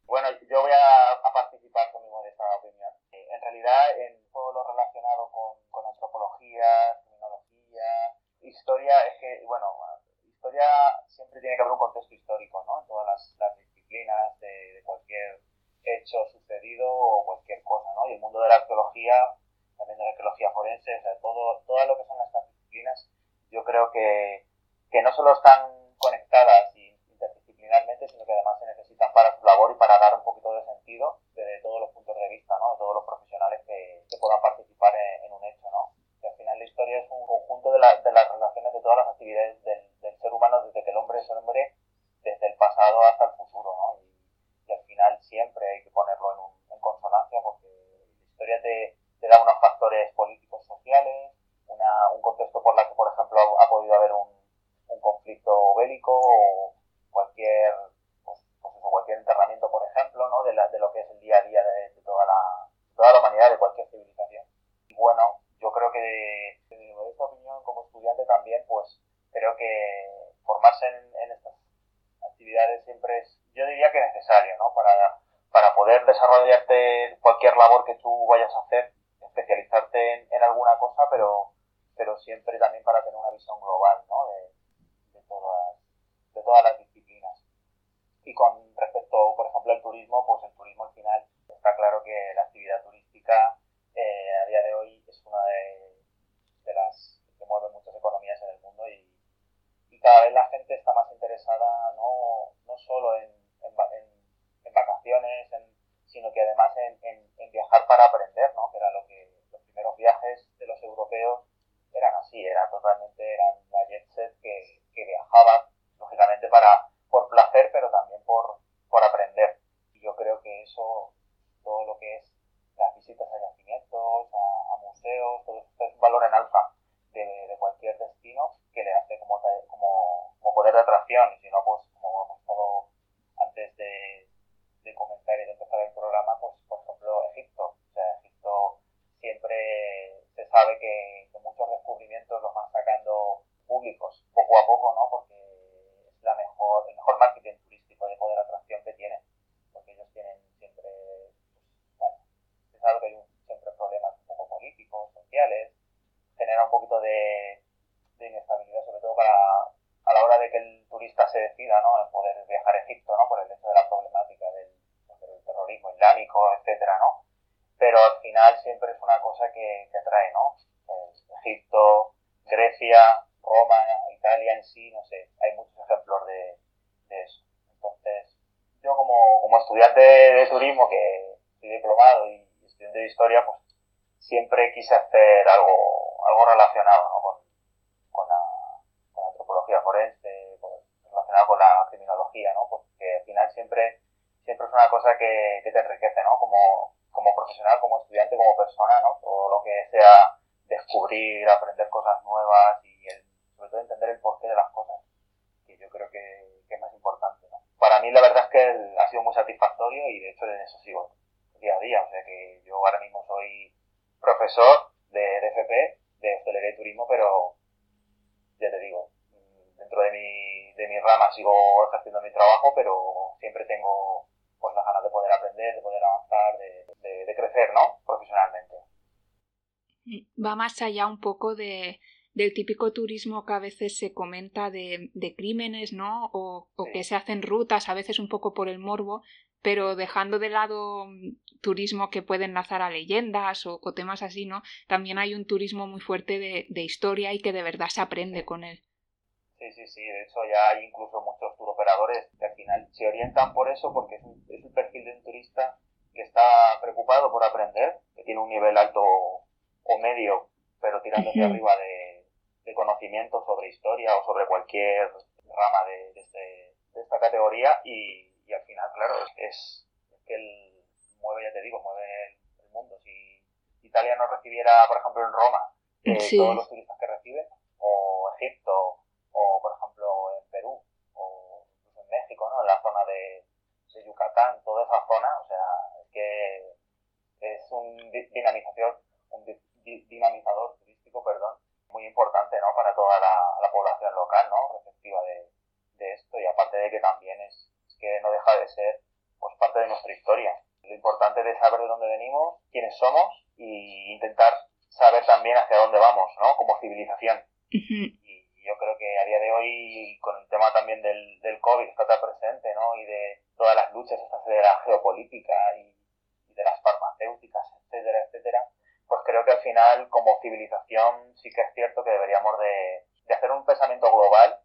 Bueno, yo voy a, participar de, de inestabilidad, sobre todo para a la hora de que el turista se decida ¿no? en poder viajar a Egipto, ¿no? por el hecho de la problemática del, del terrorismo islámico, etcétera, ¿no? Pero al final siempre es una cosa que, que atrae, ¿no? Egipto, Grecia, Roma, Italia en sí, no sé, hay muchos ejemplos de, de eso. Entonces, yo como, como estudiante de turismo, que soy diplomado y estudiante de historia, pues siempre quise hacer algo, algo relacionado ¿no? con, la, con la antropología forense, con, relacionado con la criminología, ¿no? Porque al final siempre, siempre es una cosa que, que te enriquece, ¿no? Como, como profesional, como estudiante, como persona, ¿no? Todo lo que sea descubrir, aprender cosas nuevas y el, sobre todo entender el porqué de las cosas, que yo creo que, que es más importante, ¿no? Para mí la verdad es que el, ha sido muy satisfactorio y de hecho en eso sigo día a día, o sea que yo ahora mismo soy profesor de DFP, de hostelería y turismo, pero ya te digo, dentro de mi, de mi rama sigo ejerciendo mi trabajo, pero siempre tengo pues las ganas de poder aprender, de poder avanzar, de, de, de crecer, ¿no? Profesionalmente. Va más allá un poco de, del típico turismo que a veces se comenta de, de crímenes, ¿no? O, o sí. que se hacen rutas, a veces un poco por el morbo, pero dejando de lado turismo que puede enlazar a leyendas o, o, temas así, ¿no? También hay un turismo muy fuerte de, de historia y que de verdad se aprende sí. con él. Sí, sí, sí. De hecho, ya hay incluso muchos turoperadores que al final se orientan por eso porque es un, es un perfil de un turista que está preocupado por aprender, que tiene un nivel alto o medio, arriba de, de conocimiento sobre historia o sobre cualquier rama de, de, este, de esta categoría y, y, al final, claro, es, que el, mueve, ya te digo, mueve el, mundo. Si Italia no recibiera, por ejemplo, en Roma, eh, todos los turistas que recibe, o Egipto, o por ejemplo en Perú, o incluso en México, ¿no? En la zona de, de Yucatán, toda esa zona, o sea, es que es un dinamizador, un dinamizador turístico, perdón, muy importante, ¿no? Para toda la, la población local, ¿no? Receptiva de, de esto y aparte de que también es, que no deja de ser pues parte de nuestra historia. Lo importante es saber de dónde venimos, quiénes somos y intentar saber también hacia dónde vamos, ¿no? Como civilización. Y yo creo que a día de hoy, con el tema también del, del COVID está tan presente, ¿no? Y de todas las luchas estas de la geopolítica y, y de las farmacéuticas, etcétera, etcétera, pues creo que al final, como civilización, sí que es cierto que deberíamos de, de hacer un pensamiento global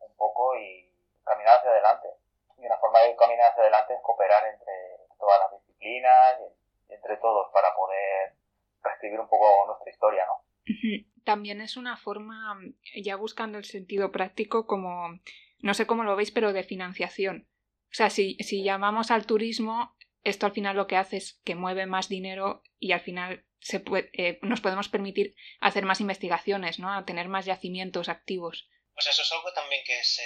un poco y caminar hacia adelante. Y una forma de caminar hacia adelante es cooperar entre todas las disciplinas y, entre todos para poder reescribir un poco nuestra historia, ¿no? También es una forma, ya buscando el sentido práctico, como, no sé cómo lo veis, pero de financiación. O sea, si, si llamamos al turismo, esto al final lo que hace es que mueve más dinero y al final se puede, eh, nos podemos permitir hacer más investigaciones, ¿no? tener más yacimientos activos. Pues eso es algo también que se,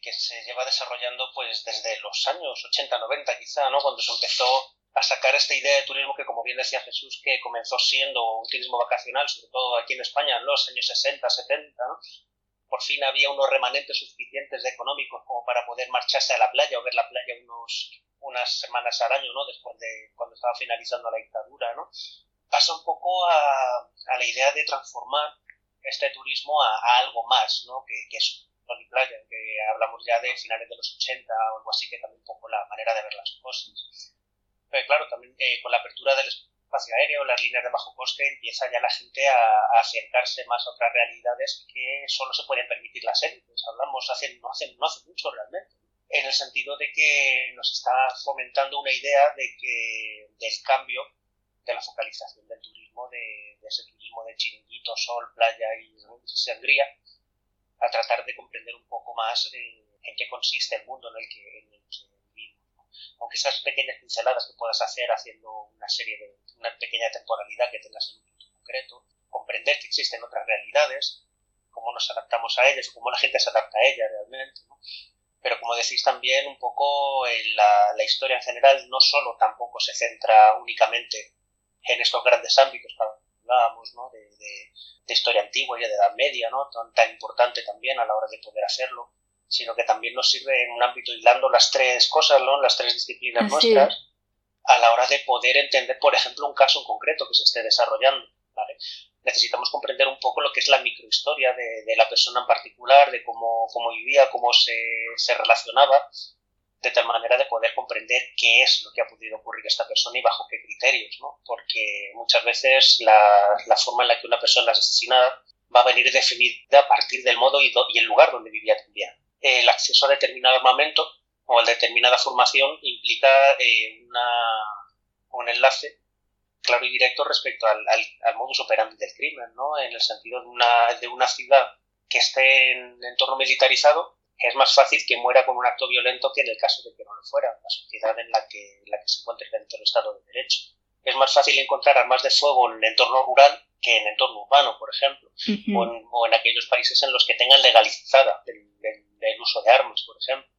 que se lleva desarrollando pues desde los años 80, 90 quizá, ¿no? Cuando se empezó a sacar esta idea de turismo que, como bien decía Jesús, que comenzó siendo un turismo vacacional, sobre todo aquí en España en los años 60, 70, ¿no? Por fin había unos remanentes suficientes de económicos como para poder marcharse a la playa o ver la playa unos, unas semanas al año, ¿no? Después de cuando estaba finalizando la dictadura, ¿no? Pasa un poco a, a la idea de transformar este turismo a, algo más, ¿no? Que, que es Tony Playa, que hablamos ya de finales de los 80 o algo así, que cambia un poco la manera de ver las cosas. Pero claro, también eh, con la apertura del espacio aéreo, las líneas de bajo coste, empieza ya la gente a, acercarse más a otras realidades que solo se pueden permitir las élites. Hablamos hace, no, hace, no hace mucho realmente en el sentido de que nos está fomentando una idea de que del cambio de la focalización del turismo, de, ese turismo de chiringuito, sol, playa y sangría, a tratar de comprender un poco más en qué consiste el mundo en el que, vivimos. Aunque esas pequeñas pinceladas que puedas hacer haciendo una serie de, una pequeña temporalidad que tengas en un punto concreto, comprender que existen otras realidades, cómo nos adaptamos a ellas o cómo la gente se adapta a ellas realmente, pero como decís también un poco la, la, historia en general no solo tampoco se centra únicamente en estos grandes ámbitos hablábamos, ¿no? De, historia antigua y de edad media, ¿no? Tan, tan, importante también a la hora de poder hacerlo, sino que también nos sirve en un ámbito hilando las tres cosas, ¿no? Las tres disciplinas nuestras, a la hora de poder entender, por ejemplo, un caso en concreto que se esté desarrollando, ¿vale? Necesitamos comprender un poco lo que es la microhistoria de, de la persona en particular, de cómo, cómo vivía, cómo se, se relacionaba, de tal manera de poder comprender qué es lo que ha podido ocurrir a esta persona y bajo qué criterios, ¿no? Porque muchas veces la, la forma en la que una persona es asesinada va a venir definida a partir del modo y, y el lugar donde vivía también. El acceso a determinado armamento o a determinada formación implica eh, una, un enlace claro y directo respecto al, al, al, modus operandi del crimen, ¿no? En el sentido de una, de una ciudad que esté en entorno militarizado es más fácil que muera con un acto violento que en el caso de que no lo fuera, una sociedad en la que, en la que se encuentre dentro del Estado de Derecho. Es más fácil encontrar armas de fuego en el entorno rural que en entorno urbano, por ejemplo, o, en, aquellos países en los que tengan legalizada el, uso de armas, por ejemplo.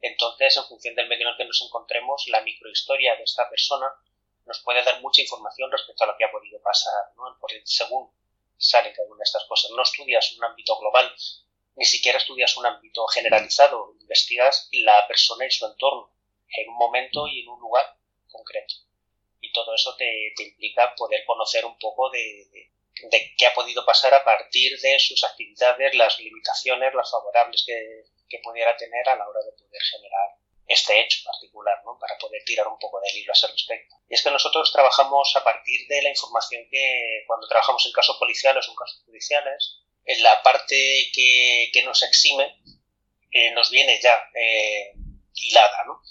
Entonces, en función del medio en el que nos encontremos, la microhistoria de esta persona nos puede dar mucha información respecto a lo que ha podido pasar, ¿no? Porque según sale cada una de estas cosas, no estudias un ámbito global, ni siquiera estudias un ámbito generalizado, investigas la persona y su entorno, en un momento y en un lugar concreto. Y todo eso te, implica poder conocer un poco de, qué ha podido pasar a partir de sus actividades, las limitaciones, las favorables que, pudiera tener a la hora de poder generar este hecho particular, ¿no? para poder tirar un poco del hilo a ese respecto. Y es que nosotros trabajamos a partir de la información que cuando trabajamos en casos policiales o en casos judiciales, en la parte que, que nos exime eh, nos viene ya eh, hilada, ¿no?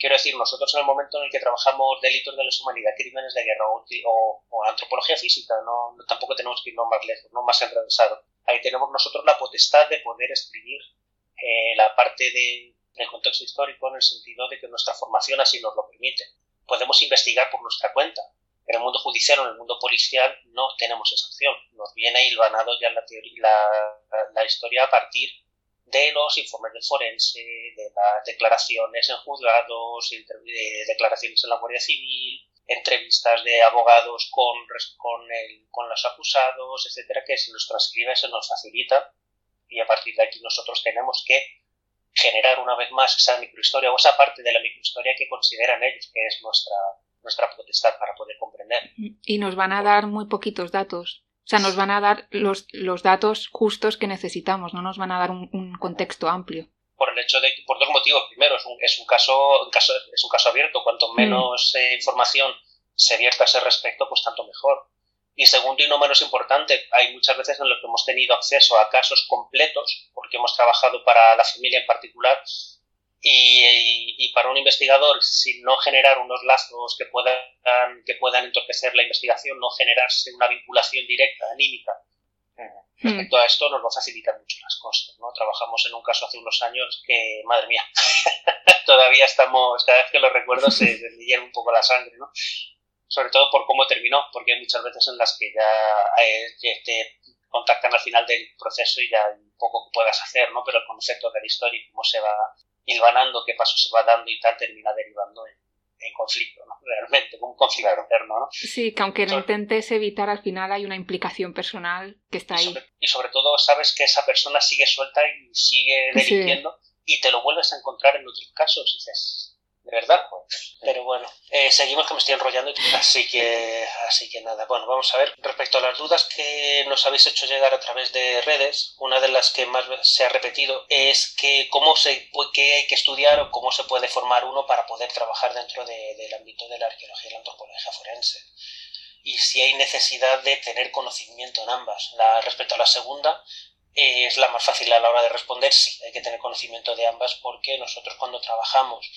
Quiero decir, nosotros en el momento en el que trabajamos delitos de lesa humanidad, crímenes de guerra o, antropología física, no, tampoco tenemos que ir más lejos, no más enrevesado. Ahí tenemos nosotros la potestad de poder escribir eh, la parte de en el contexto histórico en el sentido de que nuestra formación así nos lo permite. Podemos investigar por nuestra cuenta. En el mundo judicial o en el mundo policial no tenemos esa opción. Nos viene hilvanado ya la, la, la historia a partir de los informes del forense, de las declaraciones en juzgados, de declaraciones en la Guardia Civil, entrevistas de abogados con, con, con los acusados, etcétera, que se nos transcribe, se nos facilita y a partir de aquí nosotros tenemos que generar una vez más esa microhistoria o esa parte de la microhistoria que consideran ellos que es nuestra, nuestra potestad para poder comprender. Y nos van a dar muy poquitos datos. O sea, nos van a dar los, los datos justos que necesitamos, no nos van a dar un, un contexto amplio. Por el hecho de por dos motivos. Primero, es un, es un, caso, un caso, es un caso abierto. Cuanto mm. menos eh, información se vierta a ese respecto, pues tanto mejor. Y segundo y no menos importante, hay muchas veces en los que hemos tenido acceso a casos completos, porque hemos trabajado para la familia en particular, y, y, para un investigador, sin no generar unos lazos que puedan, que puedan entorpecer la investigación, no generarse una vinculación directa, anímica, hmm. respecto a esto, nos lo facilita mucho las cosas. ¿no? Trabajamos en un caso hace unos años que, madre mía, todavía estamos, cada vez que lo recuerdo se hierve un poco la sangre, ¿no? sobre todo por cómo terminó, porque hay muchas veces en las que ya eh, te contactan al final del proceso y ya hay un poco que puedas hacer, ¿no? Pero el concepto de la historia y cómo se va hilvanando, qué paso se va dando y tal, termina derivando en, conflicto, ¿no? Realmente, como un conflicto interno, ¿no? Sí, que aunque lo intentes evitar, al final hay una implicación personal que está ahí. y sobre todo sabes que esa persona sigue suelta y sigue delinquiendo y te lo vuelves a encontrar en otros casos y dices, de verdad. Pero bueno, eh, seguimos que me estoy enrollando, así que, así que nada. Bueno, vamos a ver. Respecto a las dudas que nos habéis hecho llegar a través de redes, una de las que más se ha repetido es que cómo se, qué hay que estudiar o cómo se puede formar uno para poder trabajar dentro del ámbito de la arqueología y la antropología forense. Y si hay necesidad de tener conocimiento en ambas. La, respecto a la segunda, eh, es la más fácil a la hora de responder, sí, hay que tener conocimiento de ambas porque nosotros cuando trabajamos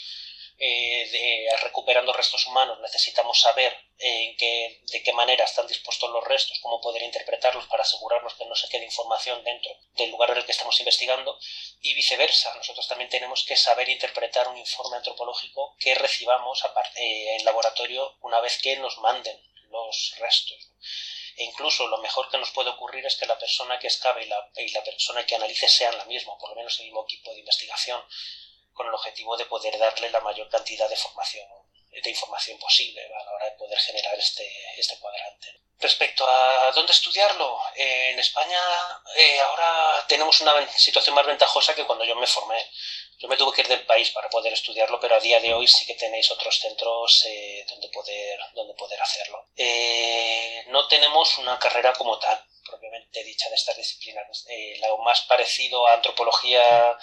eh, de, recuperando restos humanos necesitamos saber en qué, de qué manera están dispuestos los restos, cómo poder interpretarlos para asegurarnos que no se quede información dentro del lugar en el que estamos investigando y viceversa. Nosotros también tenemos que saber interpretar un informe antropológico que recibamos eh, en laboratorio una vez que nos manden los restos. E incluso lo mejor que nos puede ocurrir es que la persona que escabe y la, y la persona que analice sean la misma, por lo menos el mismo equipo de investigación con el objetivo de poder darle la mayor cantidad de formación de información posible a la hora de poder generar este, este cuadrante. Respecto a dónde estudiarlo, en España eh, ahora tenemos una situación más ventajosa que cuando yo me formé. Yo me tuve que ir del país para poder estudiarlo, pero a día de hoy sí que tenéis otros centros eh, donde, poder, donde poder hacerlo. Eh, no tenemos una carrera como tal, propiamente dicha, de estas disciplinas. lo más parecido a antropología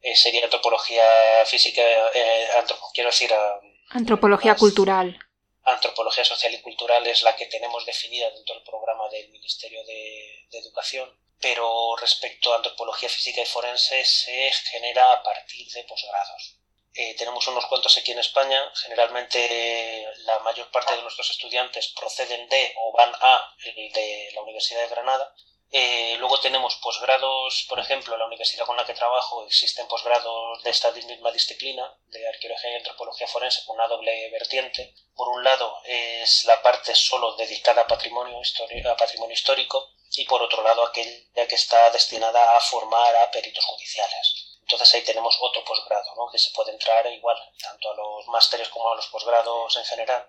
eh, sería antropología física, eh, quiero decir... antropología cultural. Antropología social y cultural es la que tenemos definida dentro del programa del Ministerio de, Educación, pero respecto a antropología física y forense se genera a partir de posgrados. Eh, tenemos unos cuantos aquí en España. Generalmente la mayor parte de nuestros estudiantes proceden de o van a de la Universidad de Granada eh, luego tenemos posgrados, por ejemplo, la universidad con la que trabajo existen posgrados de esta misma disciplina, de arqueología y antropología forense, con una doble vertiente. Por un lado es la parte solo dedicada a patrimonio, a patrimonio histórico y por otro lado aquella que está destinada a formar a peritos judiciales. Entonces ahí tenemos otro posgrado, ¿no? que se puede entrar igual, tanto a los másteres como a los posgrados en general.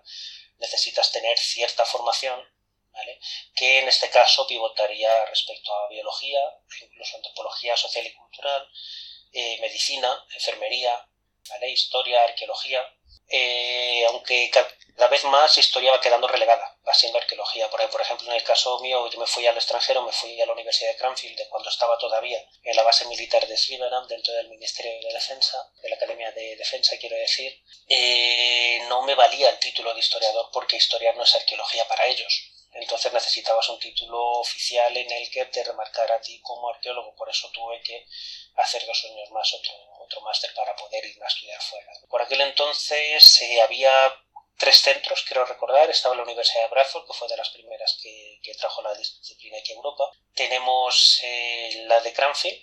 Necesitas tener cierta formación que en este caso pivotaría respecto a biología, incluso antropología social y cultural, eh, medicina, enfermería, historia, arqueología, eh, aunque cada vez más historia va quedando relegada, va siendo arqueología. Por, por ejemplo, en el caso mío, yo me fui al extranjero, me fui a la Universidad de Cranfield, de cuando estaba todavía en la base militar de Sliveram, dentro del Ministerio de Defensa, de la Academia de Defensa, quiero decir. Eh, no me valía el título de historiador porque historiar no es arqueología para ellos entonces necesitabas un título oficial en el que te remarcara a ti como arqueólogo, por eso tuve que hacer dos años más otro, otro máster para poder ir a estudiar fuera. Por aquel entonces eh, había tres centros, quiero recordar. Estaba la Universidad de Bradford, que fue de las primeras que, trajo la disciplina aquí a Europa. Tenemos eh, la de Cranfield,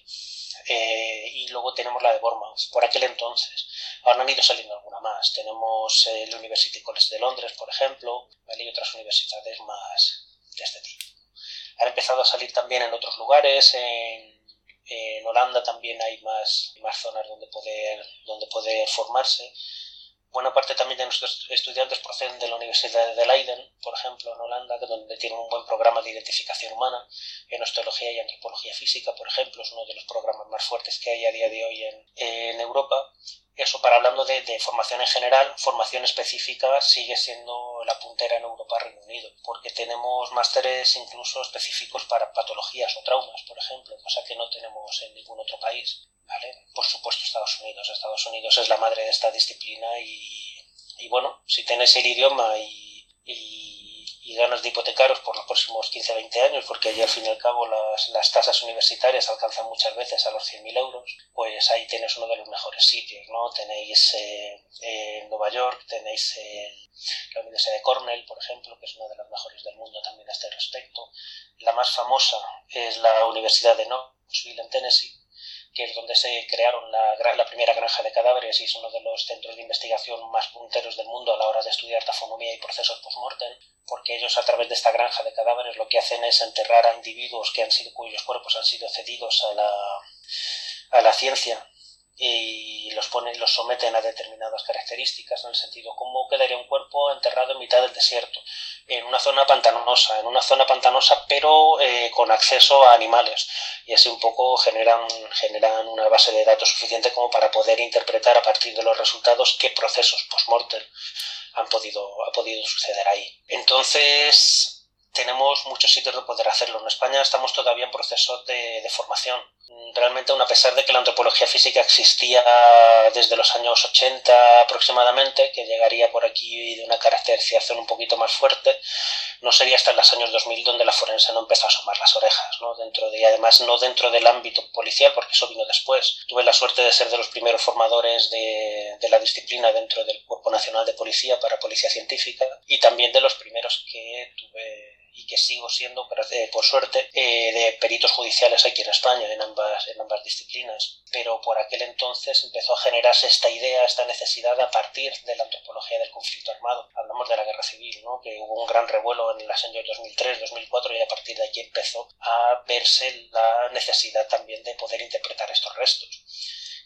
eh, y luego tenemos la de Bournemouth, por aquel entonces. Ahora han ido saliendo alguna más. Tenemos el University College de Londres, por ejemplo, y otras universidades más de este tipo. Han empezado a salir también en otros lugares, en, Holanda también hay más, más zonas donde poder, donde poder formarse buena parte también de nuestros estudiantes proceden de la Universidad de Leiden, por ejemplo, en Holanda, donde tienen un buen programa de identificación humana. En osteología y antropología física, por ejemplo, es uno de los programas más fuertes que hay a día de hoy en, Europa. Eso para hablando de, de, formación en general, formación específica sigue siendo la puntera en Europa, Reino Unido, porque tenemos másteres incluso específicos para patologías o traumas, por ejemplo, cosa que no tenemos en ningún otro país. Por supuesto Estados Unidos. Estados Unidos es la madre de esta disciplina y, bueno, si tienes el idioma y, y, ganas de hipotecaros por los próximos 15-20 años, porque allí al fin y al cabo las, las tasas universitarias alcanzan muchas veces a los 100.000 euros, pues ahí tienes uno de los mejores sitios, ¿no? Tenéis eh, en Nueva York, tenéis la Universidad de Cornell, por ejemplo, que es una de las mejores del mundo también a este respecto. La más famosa es la Universidad de Knoxville en Tennessee, que es donde se crearon la, la, primera granja de cadáveres y es uno de los centros de investigación más punteros del mundo a la hora de estudiar tafonomía y procesos post-mortem, porque ellos a través de esta granja de cadáveres lo que hacen es enterrar a individuos que han sido, cuyos cuerpos han sido cedidos a la, a la ciencia y los ponen los someten a determinadas características en el sentido cómo quedaría un cuerpo enterrado en mitad del desierto en una zona pantanosa en una zona pantanosa pero eh, con acceso a animales y así un poco generan generan una base de datos suficiente como para poder interpretar a partir de los resultados qué procesos post-mortem han podido ha podido suceder ahí entonces tenemos muchos sitios de poder hacerlo. En España estamos todavía en proceso de, de, formación. Realmente, a pesar de que la antropología física existía desde los años 80 aproximadamente, que llegaría por aquí de una caracterización un poquito más fuerte, no sería hasta los años 2000 donde la forense no empezó a asomar las orejas, ¿no? Dentro de, y además no dentro del ámbito policial, porque eso vino después. Tuve la suerte de ser de los primeros formadores de la disciplina dentro del Cuerpo Nacional de Policía para Policía Científica y también de los primeros que tuve y que sigo siendo, eh, por suerte, eh, de peritos judiciales aquí en España, en ambas, en ambas disciplinas. Pero por aquel entonces empezó a generarse esta idea, esta necesidad a partir de la antropología del conflicto armado. Hablamos de la guerra civil, ¿no? que hubo un gran revuelo en los años 2003, 2004 y a partir de aquí empezó a verse la necesidad también de poder interpretar estos restos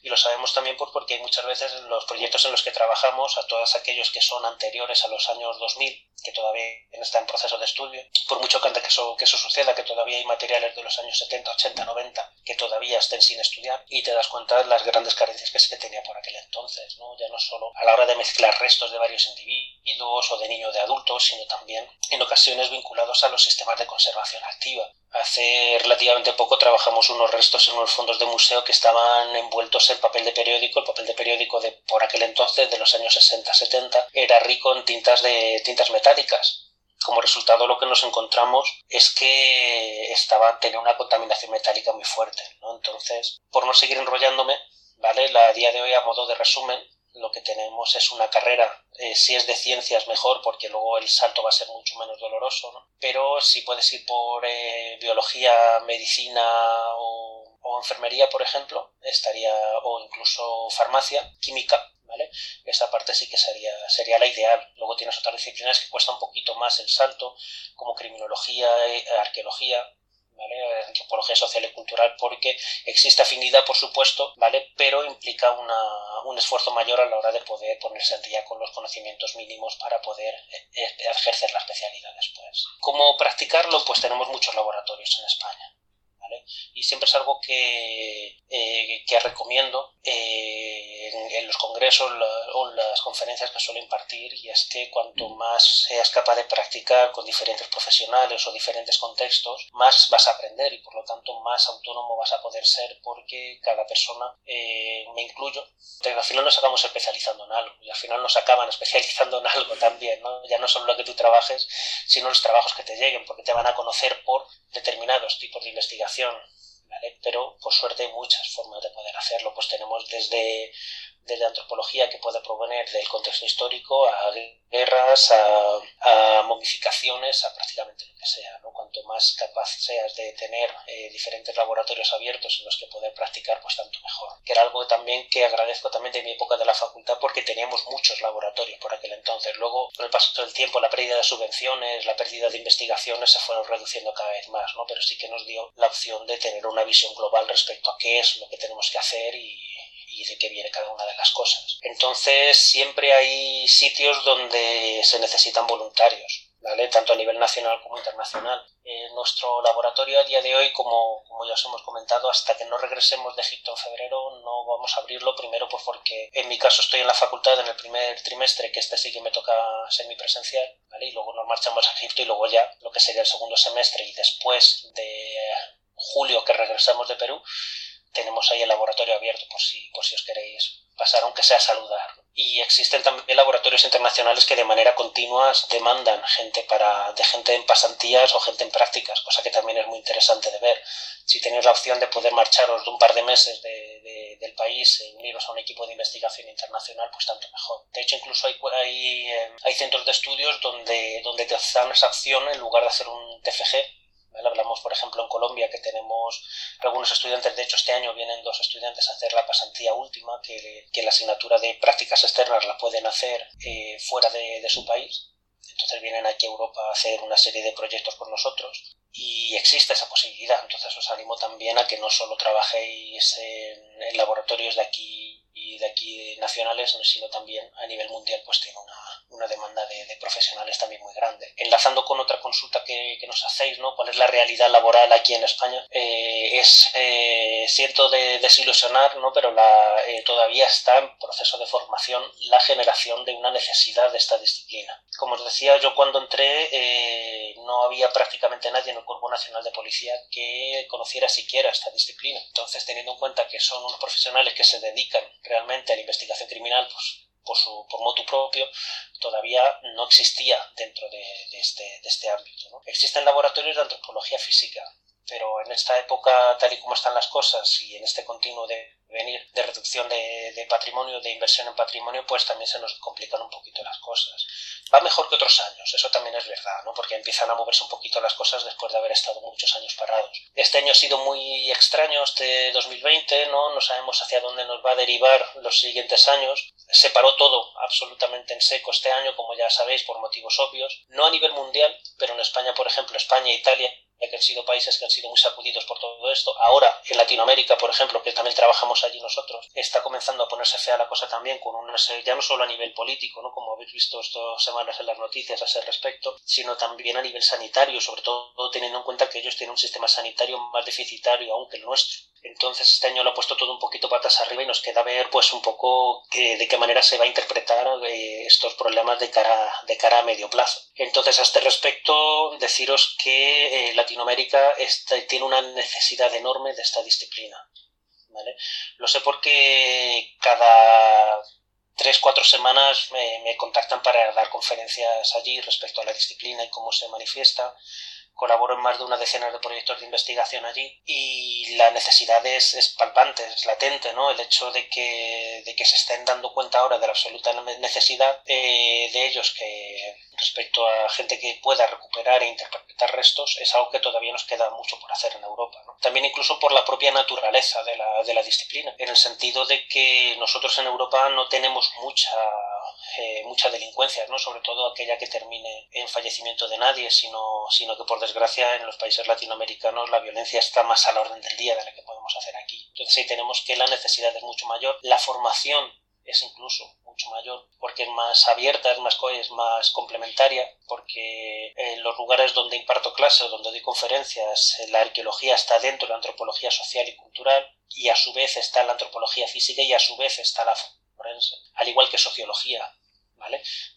y lo sabemos también pues, porque muchas veces los proyectos en los que trabajamos, a todos aquellos que son anteriores a los años 2000, que todavía están en proceso de estudio, por mucho que, eso, que eso suceda, que todavía hay materiales de los años 70, 80, 90 que todavía estén sin estudiar y te das cuenta de las grandes carencias que se tenía por aquel entonces, ¿no? ya no solo a la hora de mezclar restos de varios individuos o de niños de adultos, sino también en ocasiones vinculados a los sistemas de conservación activa. Hace relativamente poco trabajamos unos restos en unos fondos de museo que estaban envueltos en papel de periódico. El papel de periódico de por aquel entonces, de los años 60-70, era rico en tintas de tintas metálicas. Como resultado lo que nos encontramos es que estaba tenía una contaminación metálica muy fuerte. ¿no? Entonces, por no seguir enrollándome, ¿vale? La, día de hoy, a modo de resumen, lo que tenemos es una carrera, eh, si es de ciencias mejor, porque luego el salto va a ser mucho menos doloroso, ¿no? pero si puedes ir por eh, biología, medicina o, o, enfermería, por ejemplo, estaría, o incluso farmacia, química, ¿vale? Esa parte sí que sería, sería la ideal. Luego tienes otras disciplinas que cuesta un poquito más el salto, como criminología, eh, arqueología, ¿vale? antropología social y cultural, porque existe afinidad, por supuesto, ¿vale? pero implica una, un esfuerzo mayor a la hora de poder ponerse al día con los conocimientos mínimos para poder eh, eh, ejercer la especialidad después. ¿Cómo practicarlo? Pues tenemos muchos laboratorios en España. Y siempre es algo que, eh, que recomiendo eh, en, los congresos o las conferencias que suelo impartir y es que cuanto más seas capaz de practicar con diferentes profesionales o diferentes contextos, más vas a aprender y por lo tanto más autónomo vas a poder ser porque cada persona, eh, me incluyo, al final nos acabamos especializando en algo y al final nos acaban especializando en algo también, ¿no? ya no solo lo que tú trabajes, sino los trabajos que te lleguen porque te van a conocer por determinados tipos de investigación pero por suerte hay muchas formas de poder hacerlo. Pues tenemos desde, desde antropología que puede provenir del contexto histórico a guerras, a, momificaciones, a prácticamente lo que sea. ¿no? cuanto más capaz seas de tener eh, diferentes laboratorios abiertos en los que poder practicar, pues tanto mejor. Que era algo también que agradezco también de mi época de la facultad porque teníamos muchos laboratorios por aquel entonces. Luego, con el paso del tiempo, la pérdida de subvenciones, la pérdida de investigaciones se fueron reduciendo cada vez más, ¿no? Pero sí que nos dio la opción de tener una visión global respecto a qué es lo que tenemos que hacer y, y de qué viene cada una de las cosas. Entonces, siempre hay sitios donde se necesitan voluntarios tanto a nivel nacional como internacional. nuestro laboratorio a día de hoy, como, como, ya os hemos comentado, hasta que no regresemos de Egipto en febrero no vamos a abrirlo, primero pues porque en mi caso estoy en la facultad en el primer trimestre, que este sí que me toca semipresencial, ¿vale? y luego nos marchamos a Egipto y luego ya lo que sería el segundo semestre y después de julio que regresamos de Perú, tenemos ahí el laboratorio abierto por si, por si os queréis pasar, aunque sea saludar. Y existen también laboratorios internacionales que de manera continua demandan gente para, de gente en pasantías o gente en prácticas, cosa que también es muy interesante de ver. Si tenéis la opción de poder marcharos de un par de meses del país e uniros a un equipo de investigación internacional, pues tanto mejor. De hecho, incluso hay, hay, eh, hay centros de estudios donde, donde te dan esa opción en lugar de hacer un TFG, Hablamos, por ejemplo, en Colombia que tenemos algunos estudiantes, de hecho este año vienen dos estudiantes a hacer la pasantía última, que, que la asignatura de prácticas externas la pueden hacer eh, fuera de, de, su país. Entonces vienen aquí a Europa a hacer una serie de proyectos con nosotros y existe esa posibilidad. Entonces os animo también a que no solo trabajéis en, en laboratorios de aquí y de aquí nacionales, sino también a nivel mundial, pues tiene una, una demanda de, profesionales también muy grande. Enlazando con otra consulta que, nos hacéis, ¿no? ¿Cuál es la realidad laboral aquí en España? Eh, es, eh, siento de, desilusionar, ¿no? Pero la, eh, todavía está en proceso de formación la generación de una necesidad de esta disciplina. Como os decía, yo cuando entré no había prácticamente nadie en el Cuerpo Nacional de Policía que conociera siquiera esta disciplina. Entonces, teniendo en cuenta que son unos profesionales que se dedican realmente a la investigación criminal, pues por, su, por motu propio, todavía no existía dentro de, este, de este ámbito. ¿no? Existen laboratorios de antropología física, pero en esta época, tal y como están las cosas y en este continuo de venir de reducción de, de, patrimonio, de inversión en patrimonio, pues también se nos complican un poquito las cosas. Va mejor que otros años, eso también es verdad, ¿no? porque empiezan a moverse un poquito las cosas después de haber estado muchos años parados. Este año ha sido muy extraño, este 2020, ¿no? no sabemos hacia dónde nos va a derivar los siguientes años. Se paró todo absolutamente en seco este año, como ya sabéis, por motivos obvios, no a nivel mundial, pero en España, por ejemplo, España e Italia que han sido países que han sido muy sacudidos por todo esto. Ahora, en Latinoamérica, por ejemplo, que también trabajamos allí nosotros, está comenzando a ponerse fea la cosa también, con ya no solo a nivel político, ¿no? como habéis visto estas semanas en las noticias a ese respecto, sino también a nivel sanitario, sobre todo teniendo en cuenta que ellos tienen un sistema sanitario más deficitario aún que el nuestro. Entonces este año lo ha puesto todo un poquito patas arriba y nos queda ver pues un poco de qué manera se va a interpretar eh, estos problemas de cara, de cara a medio plazo. Entonces a este respecto deciros que eh, Latinoamérica tiene una necesidad enorme de esta disciplina. Lo sé porque cada tres, cuatro semanas me, me contactan para dar conferencias allí respecto a la disciplina y cómo se manifiesta colaboro en más de una decena de proyectos de investigación allí y la necesidad es, palpante, es latente, ¿no? El hecho de que, de que se estén dando cuenta ahora de la absoluta necesidad eh, de ellos que respecto a gente que pueda recuperar e interpretar restos es algo que todavía nos queda mucho por hacer en Europa. ¿no? También incluso por la propia naturaleza de la, de la disciplina, en el sentido de que nosotros en Europa no tenemos mucha eh, mucha delincuencia, ¿no? sobre todo aquella que termine en fallecimiento de nadie, sino, sino que por desgracia en los países latinoamericanos la violencia está más a la orden del día de la que podemos hacer aquí. Entonces ahí tenemos que la necesidad es mucho mayor, la formación es incluso mucho mayor porque es más abierta, es más, es más complementaria, porque en los lugares donde imparto clases, donde doy conferencias, la arqueología está dentro de la antropología social y cultural y a su vez está la antropología física y a su vez está la forense, al igual que sociología,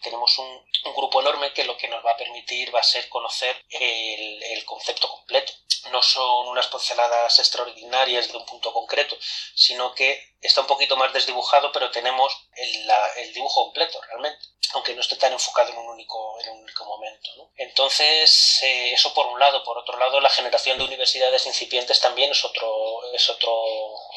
tenemos un, grupo enorme que lo que nos va a permitir va a ser conocer el, concepto completo. No son unas pinceladas extraordinarias de un punto concreto, sino que está un poquito más desdibujado, pero tenemos el dibujo completo realmente aunque no esté tan enfocado en un único, en un único momento. Entonces, eh, eso por un lado. Por otro lado, la generación de universidades incipientes también es otro, es otro,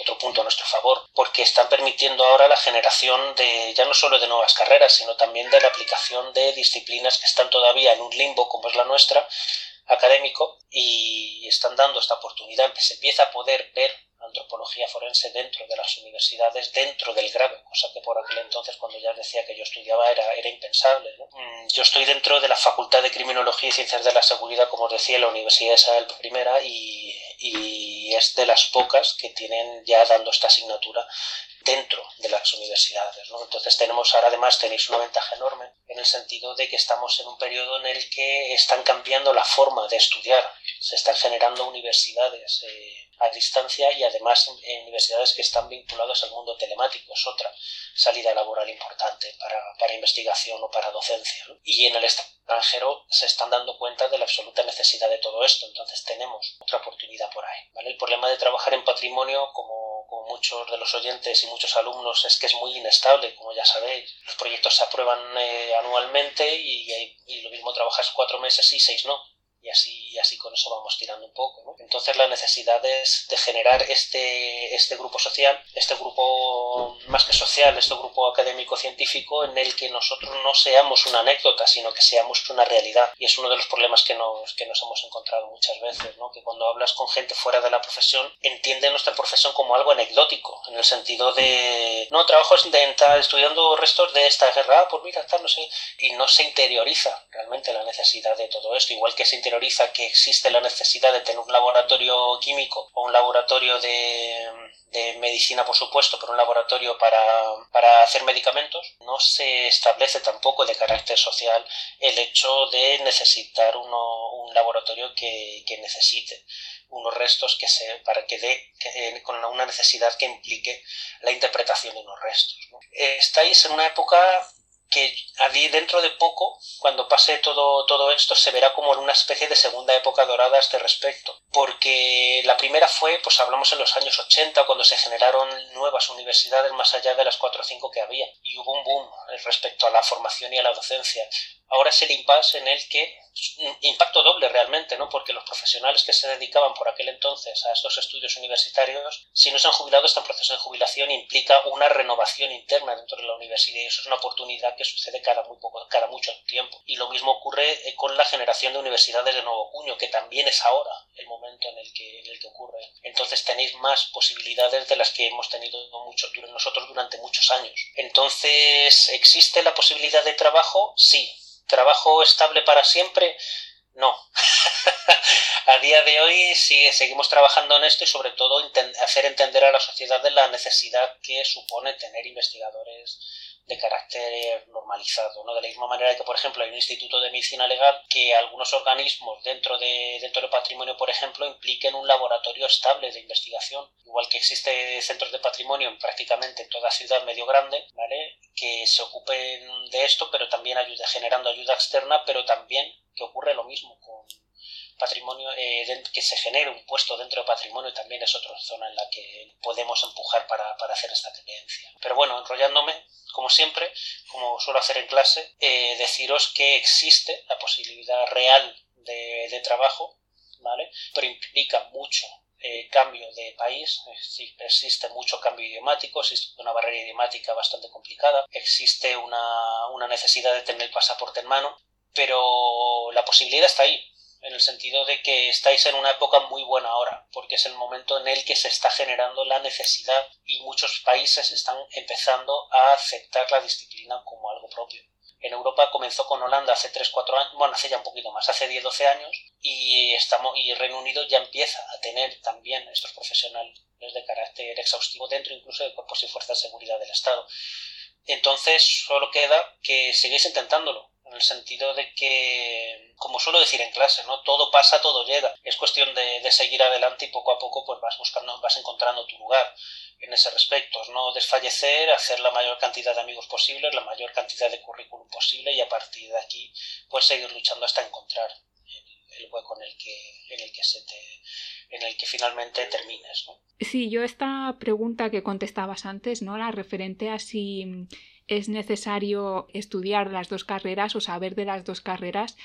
otro punto a nuestro favor, porque están permitiendo ahora la generación de ya no solo de nuevas carreras, sino también de la aplicación de disciplinas que están todavía en un limbo, como es la nuestra, académico y están dando esta oportunidad, se empieza a poder ver antropología forense dentro de las universidades, dentro del grado, cosa que por aquel entonces, cuando ya decía que yo estudiaba, era, era impensable. Mm, yo estoy dentro de la Facultad de Criminología y Ciencias de la Seguridad, como os decía, la Universidad de Isabel I, y es de las pocas que tienen ya dando esta asignatura dentro de las universidades. ¿no? Entonces tenemos ahora además tenéis una ventaja enorme en el sentido de que estamos en un periodo en el que están cambiando la forma de estudiar, se están generando universidades eh, a distancia y además en, universidades que están vinculadas al mundo telemático, es otra salida laboral importante para, para investigación o para docencia. Y en el extranjero se están dando cuenta de la absoluta necesidad de todo esto, entonces tenemos otra oportunidad por ahí. ¿vale? El problema de trabajar en patrimonio, como, como muchos de los oyentes y muchos alumnos, es que es muy inestable, como ya sabéis. Los proyectos se aprueban eh, anualmente y, y lo mismo trabajas cuatro meses y seis no y así, así con eso vamos tirando un poco. Entonces la necesidad es de generar este, este grupo social, este grupo más que social, este grupo académico-científico en el que nosotros no seamos una anécdota, sino que seamos una realidad. Y es uno de los problemas que nos, que nos hemos encontrado muchas veces, ¿no? que cuando hablas con gente fuera de la profesión, entiende nuestra profesión como algo anecdótico, en el sentido de, no, trabajo estudiando restos de esta guerra, ah, pues mira, tal, no sé, y no se interioriza realmente la necesidad de todo esto, igual que se interioriza que existe la necesidad de tener un laboratorio químico o un laboratorio de, medicina, por supuesto, pero un laboratorio para, hacer medicamentos, no se establece tampoco de carácter social el hecho de necesitar un laboratorio que, necesite unos restos que se para que dé con una necesidad que implique la interpretación de unos restos. Estáis en una época que dentro de poco, cuando pase todo, todo esto, se verá como en una especie de segunda época dorada a este respecto. Porque la primera fue, pues hablamos en los años 80, cuando se generaron nuevas universidades más allá de las cuatro o cinco que había. Y hubo un boom respecto a la formación y a la docencia. Ahora es el impasse en el que, impacto doble realmente, ¿no? Porque los profesionales que se dedicaban por aquel entonces a estos estudios universitarios, si no se han jubilado, están en proceso de jubilación, implica una renovación interna dentro de la universidad y eso es una oportunidad que sucede cada muy poco, cada mucho tiempo. Y lo mismo ocurre eh, con la generación de universidades de nuevo cuño, que también es ahora el momento en el que, en el que ocurre. Entonces tenéis más posibilidades de las que hemos tenido mucho, nosotros durante muchos años. Entonces, ¿existe la posibilidad de trabajo? Sí ¿Trabajo estable para siempre? No. a día de hoy sí, seguimos trabajando en esto y sobre todo hacer entender a la sociedad de la necesidad que supone tener investigadores de carácter normalizado, ¿no? De la misma manera que, por ejemplo, hay un instituto de medicina legal que algunos organismos dentro, de, dentro del patrimonio, por ejemplo, impliquen un laboratorio estable de investigación, igual que existe centros de patrimonio en prácticamente en toda ciudad medio grande, ¿vale? Que se ocupen de esto, pero también ayuda, generando ayuda externa, pero también que ocurre lo mismo con patrimonio, eh, que se genere un puesto dentro de patrimonio también es otra zona en la que podemos empujar para, para hacer esta tendencia. Pero bueno, enrollándome, como siempre, como suelo hacer en clase, eh, deciros que existe la posibilidad real de, trabajo, ¿vale? Pero implica mucho eh, cambio de país, existe mucho cambio idiomático, existe una barrera idiomática bastante complicada, existe una, una necesidad de tener el pasaporte en mano, pero la posibilidad está ahí en el sentido de que estáis en una época muy buena ahora, porque es el momento en el que se está generando la necesidad y muchos países están empezando a aceptar la disciplina como algo propio. En Europa comenzó con Holanda hace 3-4 años, bueno, hace ya un poquito más, hace 10-12 años, y, estamos, y Reino Unido ya empieza a tener también estos profesionales de carácter exhaustivo dentro incluso de cuerpos y fuerzas de seguridad del Estado. Entonces, solo queda que sigáis intentándolo en el sentido de que, como suelo decir en clase, ¿no? Todo pasa, todo llega. Es cuestión de, seguir adelante y poco a poco pues vas buscando, vas encontrando tu lugar en ese respecto. No desfallecer, hacer la mayor cantidad de amigos posibles, la mayor cantidad de currículum posible y a partir de aquí pues seguir luchando hasta encontrar el, hueco en el que, en el que se te en el que finalmente termines. ¿no? Sí, yo esta pregunta que contestabas antes, ¿no? La referente a si es necesario estudiar las dos carreras o saber de las dos carreras,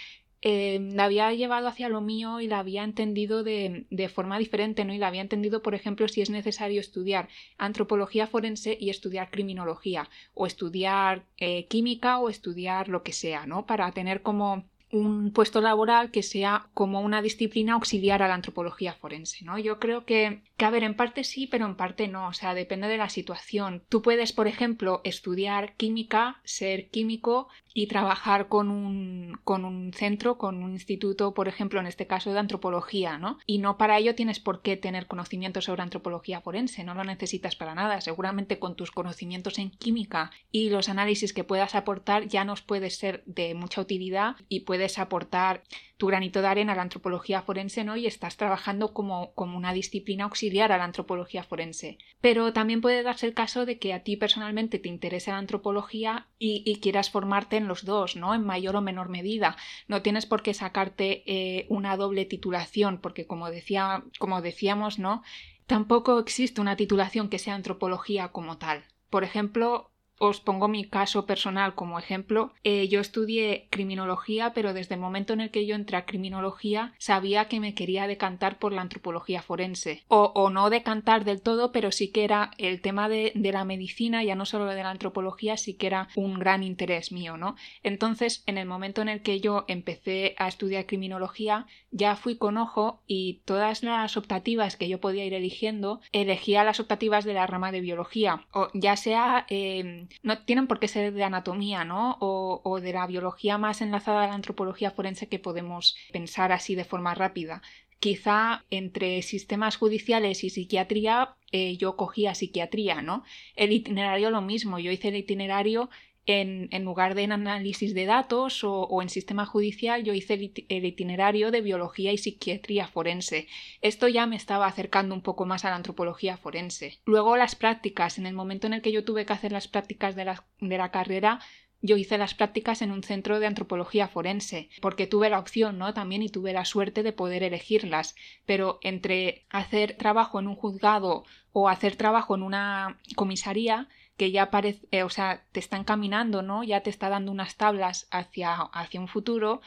eh, la había llevado hacia lo mío y la había entendido de, de, forma diferente, ¿no? Y la había entendido, por ejemplo, si es necesario estudiar antropología forense y estudiar criminología, o estudiar eh, química o estudiar lo que sea, ¿no? Para tener como un puesto laboral que sea como una disciplina auxiliar a la antropología forense, ¿no? Yo creo que, que, a ver, en parte sí, pero en parte no, o sea, depende de la situación. Tú puedes, por ejemplo, estudiar química, ser químico y trabajar con un, con un centro, con un instituto, por ejemplo, en este caso de antropología, ¿no? Y no para ello tienes por qué tener conocimientos sobre antropología forense, no lo necesitas para nada. Seguramente con tus conocimientos en química y los análisis que puedas aportar ya nos puede ser de mucha utilidad y puedes aportar tu granito de arena a la antropología forense, ¿no? Y estás trabajando como, como una disciplina auxiliar a la antropología forense. Pero también puede darse el caso de que a ti personalmente te interese la antropología y, quieras formarte en los dos, ¿no? En mayor o menor medida. No tienes por qué sacarte eh, una doble titulación, porque como decía, como decíamos, ¿no? Tampoco existe una titulación que sea antropología como tal. Por ejemplo, os pongo mi caso personal como ejemplo. Eh, yo estudié criminología, pero desde el momento en el que yo entré a criminología sabía que me quería decantar por la antropología forense. O, no decantar del todo, pero sí que era el tema de, la medicina, ya no solo de la antropología, sí que era un gran interés mío, ¿no? Entonces, en el momento en el que yo empecé a estudiar criminología, ya fui con ojo y todas las optativas que yo podía ir eligiendo, elegía las optativas de la rama de biología, o ya sea em, no tienen por qué ser de anatomía, ¿no? O, de la biología más enlazada a la antropología forense que podemos pensar así de forma rápida. Quizá entre sistemas judiciales y psiquiatría eh, yo cogía psiquiatría, ¿no? El itinerario lo mismo, yo hice el itinerario en, lugar de en análisis de datos o, en sistema judicial, yo hice el, itinerario de biología y psiquiatría forense. Esto ya me estaba acercando un poco más a la antropología forense. Luego las prácticas. En el momento en el que yo tuve que hacer las prácticas de la, de la carrera, yo hice las prácticas en un centro de antropología forense, porque tuve la opción, ¿no? También y tuve la suerte de poder elegirlas. Pero entre hacer trabajo en un juzgado o hacer trabajo en una comisaría, que ya parece, eh, o sea, te está encaminando, ¿no? Ya te está dando unas tablas hacia, hacia un futuro.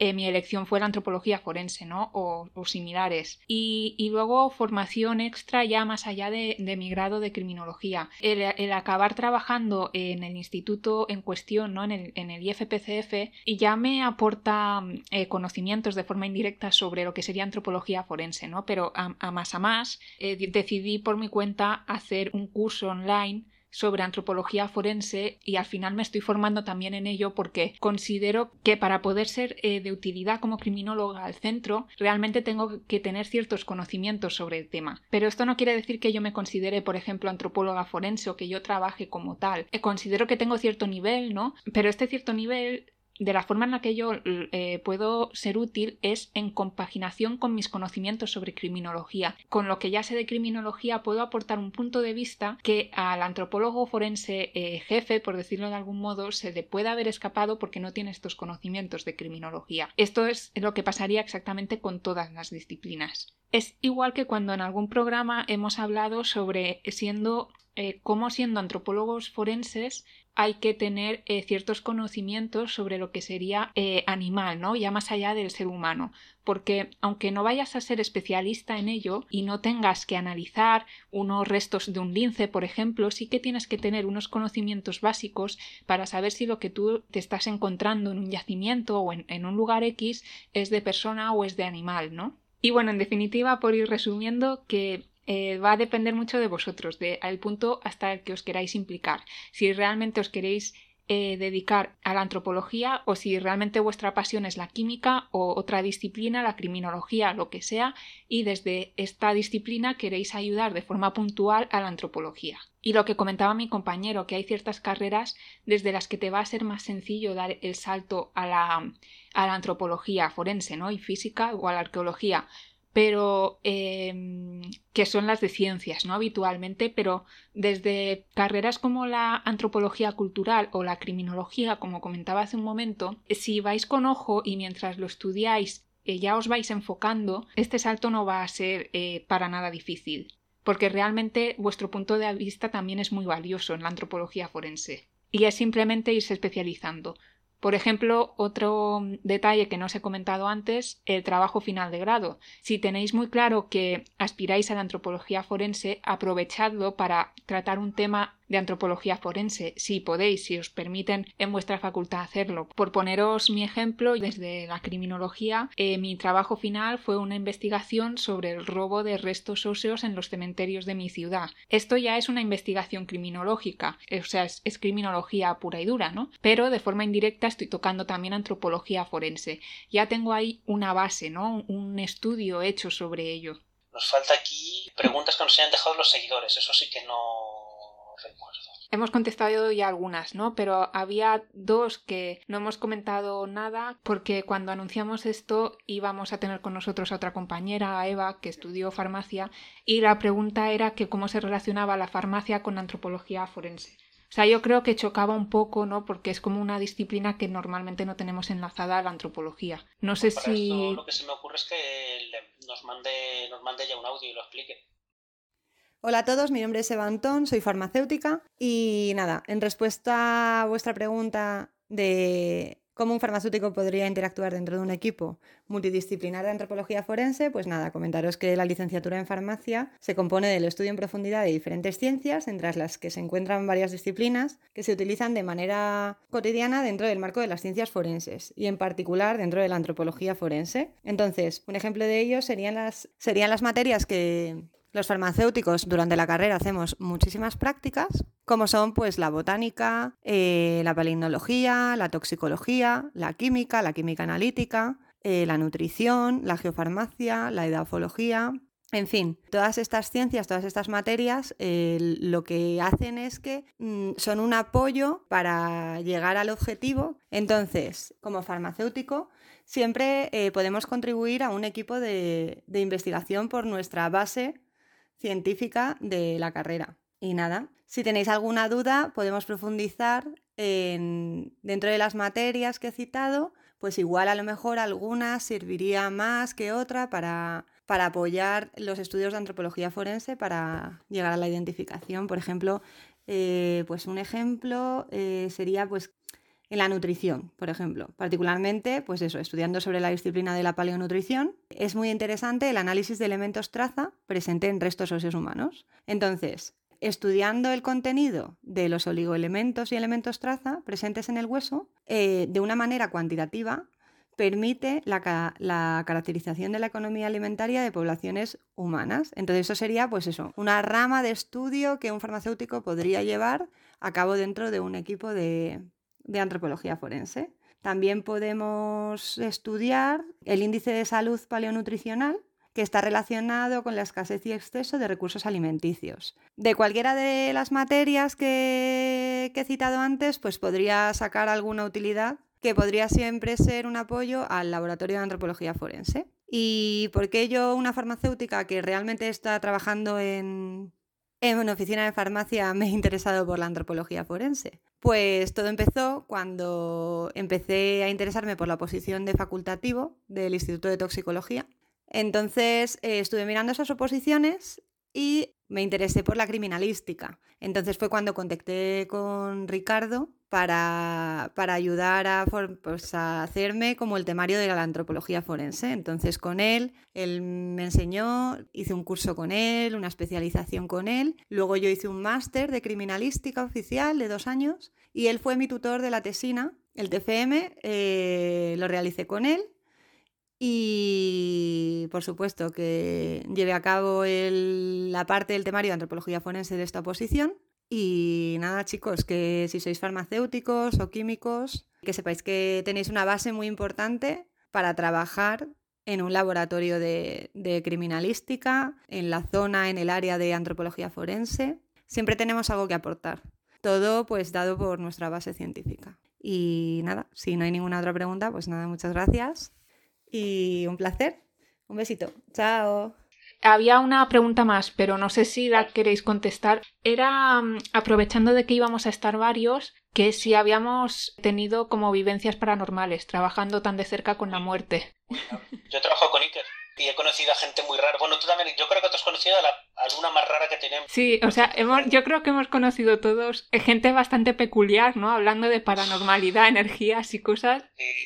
Eh, mi elección fue la antropología forense, ¿no? O, similares. Y, luego formación extra ya más allá de, mi grado de criminología. El, acabar trabajando en el instituto en cuestión, ¿no? En el, en el IFPCF, ya me aporta eh, conocimientos de forma indirecta sobre lo que sería antropología forense, ¿no? Pero a, más a más decidí por mi cuenta hacer un curso online sobre antropología forense y al final me estoy formando también en ello porque considero que para poder ser eh, de utilidad como criminóloga al centro realmente tengo que tener ciertos conocimientos sobre el tema. Pero esto no quiere decir que yo me considere, por ejemplo, antropóloga forense o que yo trabaje como tal. Eh, considero que tengo cierto nivel, ¿no? Pero este cierto nivel de la forma en la que yo eh, puedo ser útil es en compaginación con mis conocimientos sobre criminología. Con lo que ya sé de criminología puedo aportar un punto de vista que al antropólogo forense eh, jefe, por decirlo de algún modo, se le puede haber escapado porque no tiene estos conocimientos de criminología. Esto es lo que pasaría exactamente con todas las disciplinas. Es igual que cuando en algún programa hemos hablado sobre siendo eh, cómo siendo antropólogos forenses hay que tener eh, ciertos conocimientos sobre lo que sería eh, animal, ¿no? Ya más allá del ser humano. Porque aunque no vayas a ser especialista en ello y no tengas que analizar unos restos de un lince, por ejemplo, sí que tienes que tener unos conocimientos básicos para saber si lo que tú te estás encontrando en un yacimiento o en, en un lugar X es de persona o es de animal, ¿no? Y bueno, en definitiva, por ir resumiendo, que eh, va a depender mucho de vosotros, de al punto hasta el que os queráis implicar. Si realmente os queréis eh, dedicar a la antropología o si realmente vuestra pasión es la química o otra disciplina, la criminología, lo que sea, y desde esta disciplina queréis ayudar de forma puntual a la antropología. Y lo que comentaba mi compañero, que hay ciertas carreras desde las que te va a ser más sencillo dar el salto a la, a la antropología forense, ¿no? Y física o a la arqueología pero em, que son las de ciencias, ¿no? Habitualmente, pero desde carreras como la antropología cultural o la criminología, como comentaba hace un momento, si vais con ojo y mientras lo estudiáis eh, ya os vais enfocando, este salto no va a ser eh, para nada difícil, porque realmente vuestro punto de vista también es muy valioso en la antropología forense. Y es simplemente irse especializando. Por ejemplo, otro detalle que no os he comentado antes, el trabajo final de grado. Si tenéis muy claro que aspiráis a la antropología forense, aprovechadlo para tratar un tema de antropología forense, si podéis, si os permiten en vuestra facultad hacerlo. Por poneros mi ejemplo, desde la criminología, eh, mi trabajo final fue una investigación sobre el robo de restos óseos en los cementerios de mi ciudad. Esto ya es una investigación criminológica, o sea, es, es criminología pura y dura, ¿no? Pero de forma indirecta estoy tocando también antropología forense. Ya tengo ahí una base, ¿no? Un estudio hecho sobre ello. Nos falta aquí preguntas que nos hayan dejado los seguidores, eso sí que no recuerdo. Hemos contestado ya algunas, ¿no? Pero había dos que no hemos comentado nada porque cuando anunciamos esto íbamos a tener con nosotros a otra compañera, Eva, que estudió farmacia, y la pregunta era que cómo se relacionaba la farmacia con antropología forense. O sea, yo creo que chocaba un poco, ¿no? Porque es como una disciplina que normalmente no tenemos enlazada a la antropología. No sé Para si... esto lo que se me ocurre es que nos mande, nos mande ya un audio y lo explique. Hola a todos, mi nombre es Eva Antón, soy farmacéutica y nada, en respuesta a vuestra pregunta de cómo un farmacéutico podría interactuar dentro de un equipo multidisciplinar de antropología forense, pues nada, comentaros que la licenciatura en farmacia se compone del estudio en profundidad de diferentes ciencias, entre las que se encuentran varias disciplinas que se utilizan de manera cotidiana dentro del marco de las ciencias forenses y en particular dentro de la antropología forense. Entonces, un ejemplo de ello serían las, serían las materias que los farmacéuticos durante la carrera hacemos muchísimas prácticas, como son pues la botánica, eh, la palignología, la toxicología, la química, la química analítica, eh, la nutrición, la geofarmacia, la edafología. En fin, todas estas ciencias, todas estas materias, eh, lo que hacen es que mm, son un apoyo para llegar al objetivo. Entonces, como farmacéutico, siempre podemos contribuir a un equipo de investigación por nuestra base científica de la carrera. Y nada, si tenéis alguna duda, podemos profundizar en, dentro de las materias que he citado, pues igual a lo mejor alguna serviría más que otra para, para apoyar los estudios de antropología forense para llegar a la identificación. Por ejemplo, eh, pues un ejemplo eh, sería pues en la nutrición, por ejemplo, particularmente, pues eso, estudiando sobre la disciplina de la paleonutrición, es muy interesante el análisis de elementos traza presente en restos óseos humanos. Entonces, estudiando el contenido de los oligoelementos y elementos traza presentes en el hueso, eh, de una manera cuantitativa, permite la, la, caracterización de la economía alimentaria de poblaciones humanas. Entonces, eso sería, pues eso, una rama de estudio que un farmacéutico podría llevar a cabo dentro de un equipo de, de antropología forense. También podemos estudiar el índice de salud paleonutricional, que está relacionado con la escasez y exceso de recursos alimenticios. De cualquiera de las materias que, que, he citado antes, pues podría sacar alguna utilidad que podría siempre ser un apoyo al laboratorio de antropología forense. ¿Y por qué yo, una farmacéutica que realmente está trabajando en, en una oficina de farmacia me he interesado por la antropología forense? Pues todo empezó cuando empecé a interesarme por la posición de facultativo del Instituto de Toxicología. Entonces eh, estuve mirando esas oposiciones y me interesé por la criminalística. Entonces fue cuando contacté con Ricardo para, para ayudar a, pues, a, hacerme como el temario de la antropología forense. Entonces con él, él me enseñó, hice un curso con él, una especialización con él. Luego yo hice un máster de criminalística oficial de dos años y él fue mi tutor de la tesina. El TFM eh, lo realicé con él y por supuesto que lleve a cabo la parte del temario de antropología forense de esta oposición. Y nada, chicos, que si sois farmacéuticos o químicos, que sepáis que tenéis una base muy importante para trabajar en un laboratorio de, de criminalística, en la zona, en el área de antropología forense. Siempre tenemos algo que aportar. Todo pues dado por nuestra base científica. Y nada, si no hay ninguna otra pregunta, pues nada, muchas gracias y un placer. Un besito. Chao. Había una pregunta más, pero no sé si la queréis contestar. Era, um, aprovechando de que íbamos a estar varios, que si habíamos tenido como vivencias paranormales, trabajando tan de cerca con la muerte. Yo trabajo con Iker. Y he conocido a gente muy rara. Bueno, tú también, yo creo que tú has conocido a, la, alguna más rara que tenemos. Sí, o sea, hemos, yo creo que hemos conocido todos eh, gente bastante peculiar, ¿no? Hablando de paranormalidad, energías y cosas.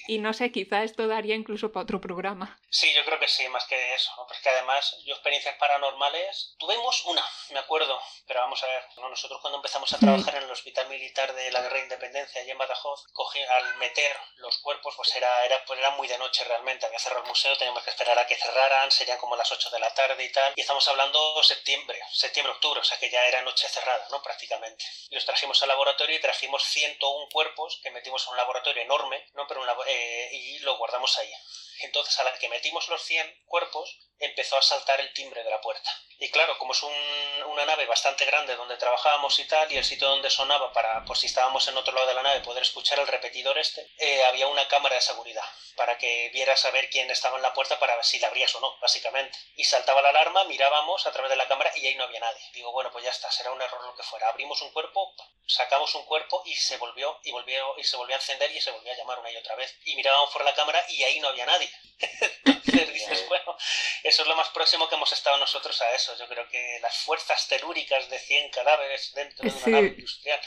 Y no sé, quizá esto daría incluso para otro programa. Sí, yo creo que sí, más que eso. Porque además, yo experiencias paranormales, tuvimos una, me acuerdo. Pero vamos a ver, nosotros cuando empezamos a trabajar en el Hospital Militar de la Guerra de Independencia, allí en Badajoz, cogí, al meter los cuerpos, pues era, era, pues era muy de noche realmente. Había cerrado el museo, teníamos que esperar a que serían como las 8 de la tarde y tal. Y estamos hablando septiembre, septiembre-octubre, o sea que ya era noche cerrada, ¿no? Prácticamente. Y los trajimos al laboratorio y trajimos 101 cuerpos que metimos en un laboratorio enorme, ¿no? Pero un eh, y lo guardamos ahí. Entonces, a la que metimos los 100 cuerpos, empezó a saltar el timbre de la puerta. Y claro, como es una nave bastante grande donde trabajábamos y tal, y el sitio donde sonaba para, por si estábamos en otro lado de la nave, poder escuchar el repetidor este, eh, había una cámara de seguridad para que vieras a ver quién estaba en la puerta para ver si la abrías o no, básicamente. Y saltaba la alarma, mirábamos a través de la cámara y ahí no había nadie. Digo, bueno, pues ya está, será un error lo que fuera. Abrimos un cuerpo, sacamos un cuerpo y se volvió, y volvió, y se volvió a encender y se volvió a llamar una y otra vez. Y mirábamos por la cámara y ahí no había nadie. Entonces dices, bueno, eso es lo más próximo que hemos estado nosotros a eso. Yo creo que las fuerzas telúricas de 100 cadáveres dentro de una nave industrial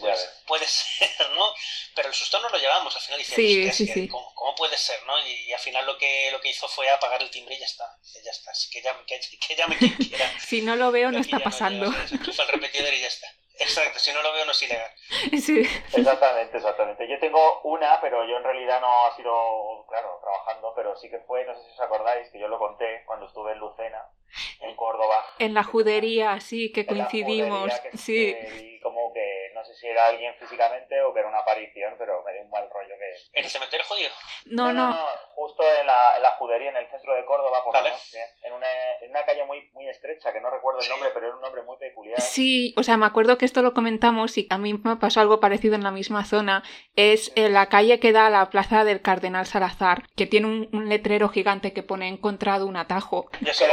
pues puede ser, ¿no? Pero el susto no lo llevamos, al final dice, sí, sí, ¿cómo, puede ser, no? Y, al final lo que, lo que hizo fue apagar el timbre y ya está, ya está, así que llame, que, que llame quien quiera. si no lo veo, no está pasando. No el repetidor y ya está. Exacto, si no lo veo no es ilegal. Sí. Exactamente, exactamente. Yo tengo una, pero yo en realidad no ha sido, claro, trabajando, pero sí que fue, no sé si os acordáis, que yo lo conté cuando estuve en Lucena, en Córdoba. En la judería, sí, que coincidimos. sí. Como que no sé si era alguien físicamente o que era una aparición, pero me dio un mal rollo que... ¿En el cementerio judío? No, no. justo en la, en la, judería, en el centro de Córdoba, por la noche, en una, en una calle muy, muy estrecha, que no recuerdo el nombre, pero era un nombre muy peculiar. Sí, o sea, me acuerdo que esto lo comentamos y a mí me pasó algo parecido en la misma zona. Es en la calle que da a la plaza del Cardenal Salazar, que tiene un, letrero gigante que pone encontrado un atajo. es,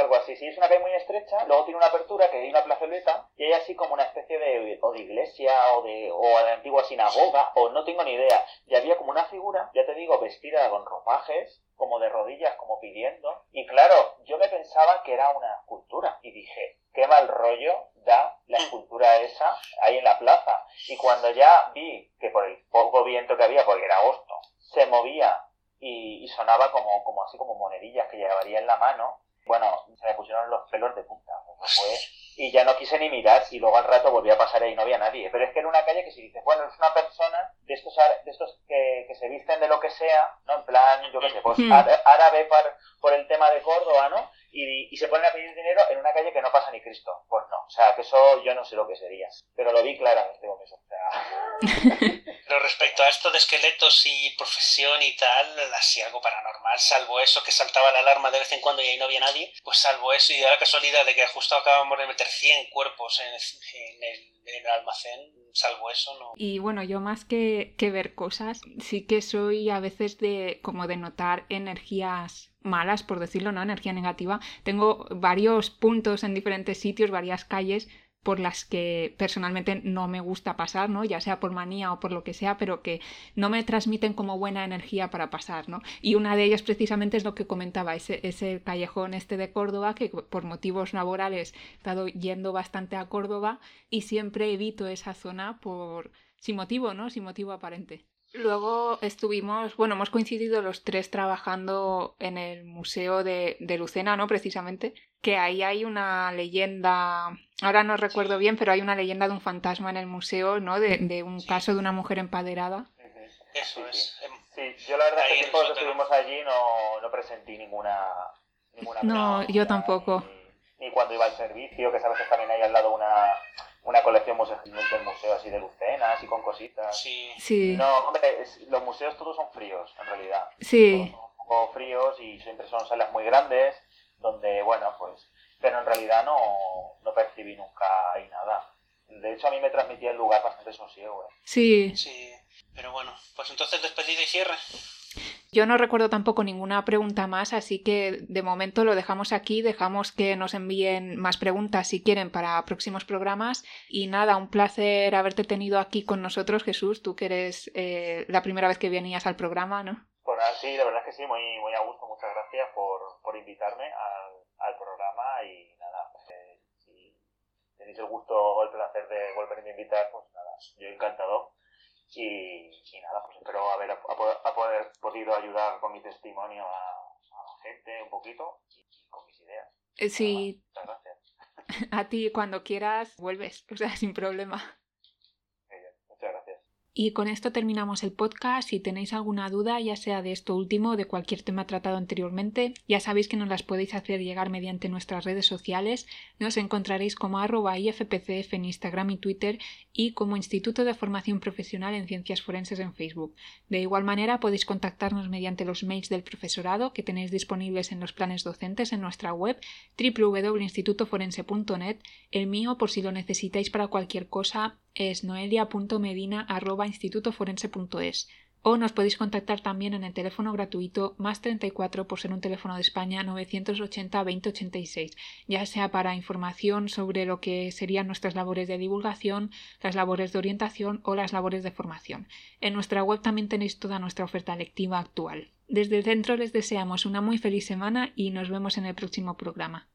algo así, sí, es una calle muy estrecha, luego tiene una apertura que hay una plazoleta y hay así como una especie de, de iglesia o de, o de antigua sinagoga, o no tengo ni idea. Y había como una figura, ya te digo, vestida con ropajes, como de rodillas, como pidiendo. Y claro, yo me pensaba que era una escultura y dije, qué mal rollo da la escultura esa ahí en la plaza. Y cuando ya vi que por el poco viento que había, porque era agosto, se movía y, sonaba como, como así como monedillas que llevaría en la mano, bueno, se me pusieron los pelos de punta. Fue y ya no quise ni mirar y luego al rato volví a pasar ahí y no había nadie. Pero es que era una calle que si dices, bueno, es una persona de estos, de estos que, que se visten de lo que sea, ¿no? En plan, yo qué sé, pues hmm. árabe por, por el tema de Córdoba, ¿no? Y, y, se ponen a pedir dinero en una calle que no pasa ni Cristo. Pues no, o sea, que eso yo no sé lo que sería. Pero lo vi claramente con eso. O sea... Pero respecto a esto de esqueletos y profesión y tal, así algo paranormal, salvo eso que saltaba la alarma de vez en cuando y ahí no había nadie, pues salvo eso y da la casualidad de que justo acabamos de meter 100 cuerpos en, el, almacén, salvo eso, no. Y bueno, yo más que, que ver cosas, sí que soy a veces de como de notar energías malas, por decirlo, ¿no? Energía negativa. Tengo varios puntos en diferentes sitios, varias calles por las que personalmente no me gusta pasar, ¿no? Ya sea por manía o por lo que sea, pero que no me transmiten como buena energía para pasar, ¿no? Y una de ellas precisamente es lo que comentaba, ese, ese callejón este de Córdoba, que por motivos laborales he estado yendo bastante a Córdoba y siempre evito esa zona por sin motivo, ¿no? Sin motivo aparente. Luego estuvimos, bueno, hemos coincidido los tres trabajando en el Museo de, de, Lucena, ¿no? Precisamente, que ahí hay una leyenda, ahora no recuerdo bien, pero hay una leyenda de un fantasma en el museo, ¿no? De, de un caso de una mujer empaderada. Eso es. Sí, yo la verdad es que que estuvimos allí no, no presentí ninguna... ninguna no, yo tampoco. Ni, ni, cuando iba al servicio, que sabes que también hay al lado una una colección del museo así de lucenas y con cositas. Sí. sí. No, hombre, los museos todos son fríos, en realidad. Sí. son un poco fríos y siempre son salas muy grandes, donde, bueno, pues... Pero en realidad no, no percibí nunca ahí nada. De hecho, a mí me transmitía el lugar bastante sosiego. ¿eh? Sí. Sí. Pero bueno, pues entonces despedida y cierre. Yo no recuerdo tampoco ninguna pregunta más, así que de momento lo dejamos aquí, dejamos que nos envíen más preguntas si quieren para próximos programas. Y nada, un placer haberte tenido aquí con nosotros, Jesús, tú que eres eh, la primera vez que venías al programa, ¿no? Pues sí, la verdad es que sí, muy, muy a gusto. Muchas gracias por, por invitarme al, al programa y nada, eh, si tenéis el gusto o el placer de volverme a invitar, pues nada, yo encantado. Y, y nada, pues espero haber a, poder podido ayudar con mi testimonio a, a la gente un poquito y, con mis ideas. Eh, sí. muchas gracias. A ti cuando quieras vuelves, o sea, sin problema. Y con esto terminamos el podcast. Si tenéis alguna duda, ya sea de esto último o de cualquier tema tratado anteriormente, ya sabéis que nos las podéis hacer llegar mediante nuestras redes sociales. Nos encontraréis como arroba IFPCF en Instagram y Twitter y como Instituto de Formación Profesional en Ciencias Forenses en Facebook. De igual manera podéis contactarnos mediante los mails del profesorado que tenéis disponibles en los planes docentes en nuestra web www.institutoforense.net. El mío, por si lo necesitáis para cualquier cosa, es noelia.medina.institutoforense.es o nos podéis contactar también en el teléfono gratuito más 34 por ser un teléfono de España 980 2086, ya sea para información sobre lo que serían nuestras labores de divulgación, las labores de orientación o las labores de formación. En nuestra web también tenéis toda nuestra oferta lectiva actual. Desde el centro les deseamos una muy feliz semana y nos vemos en el próximo programa.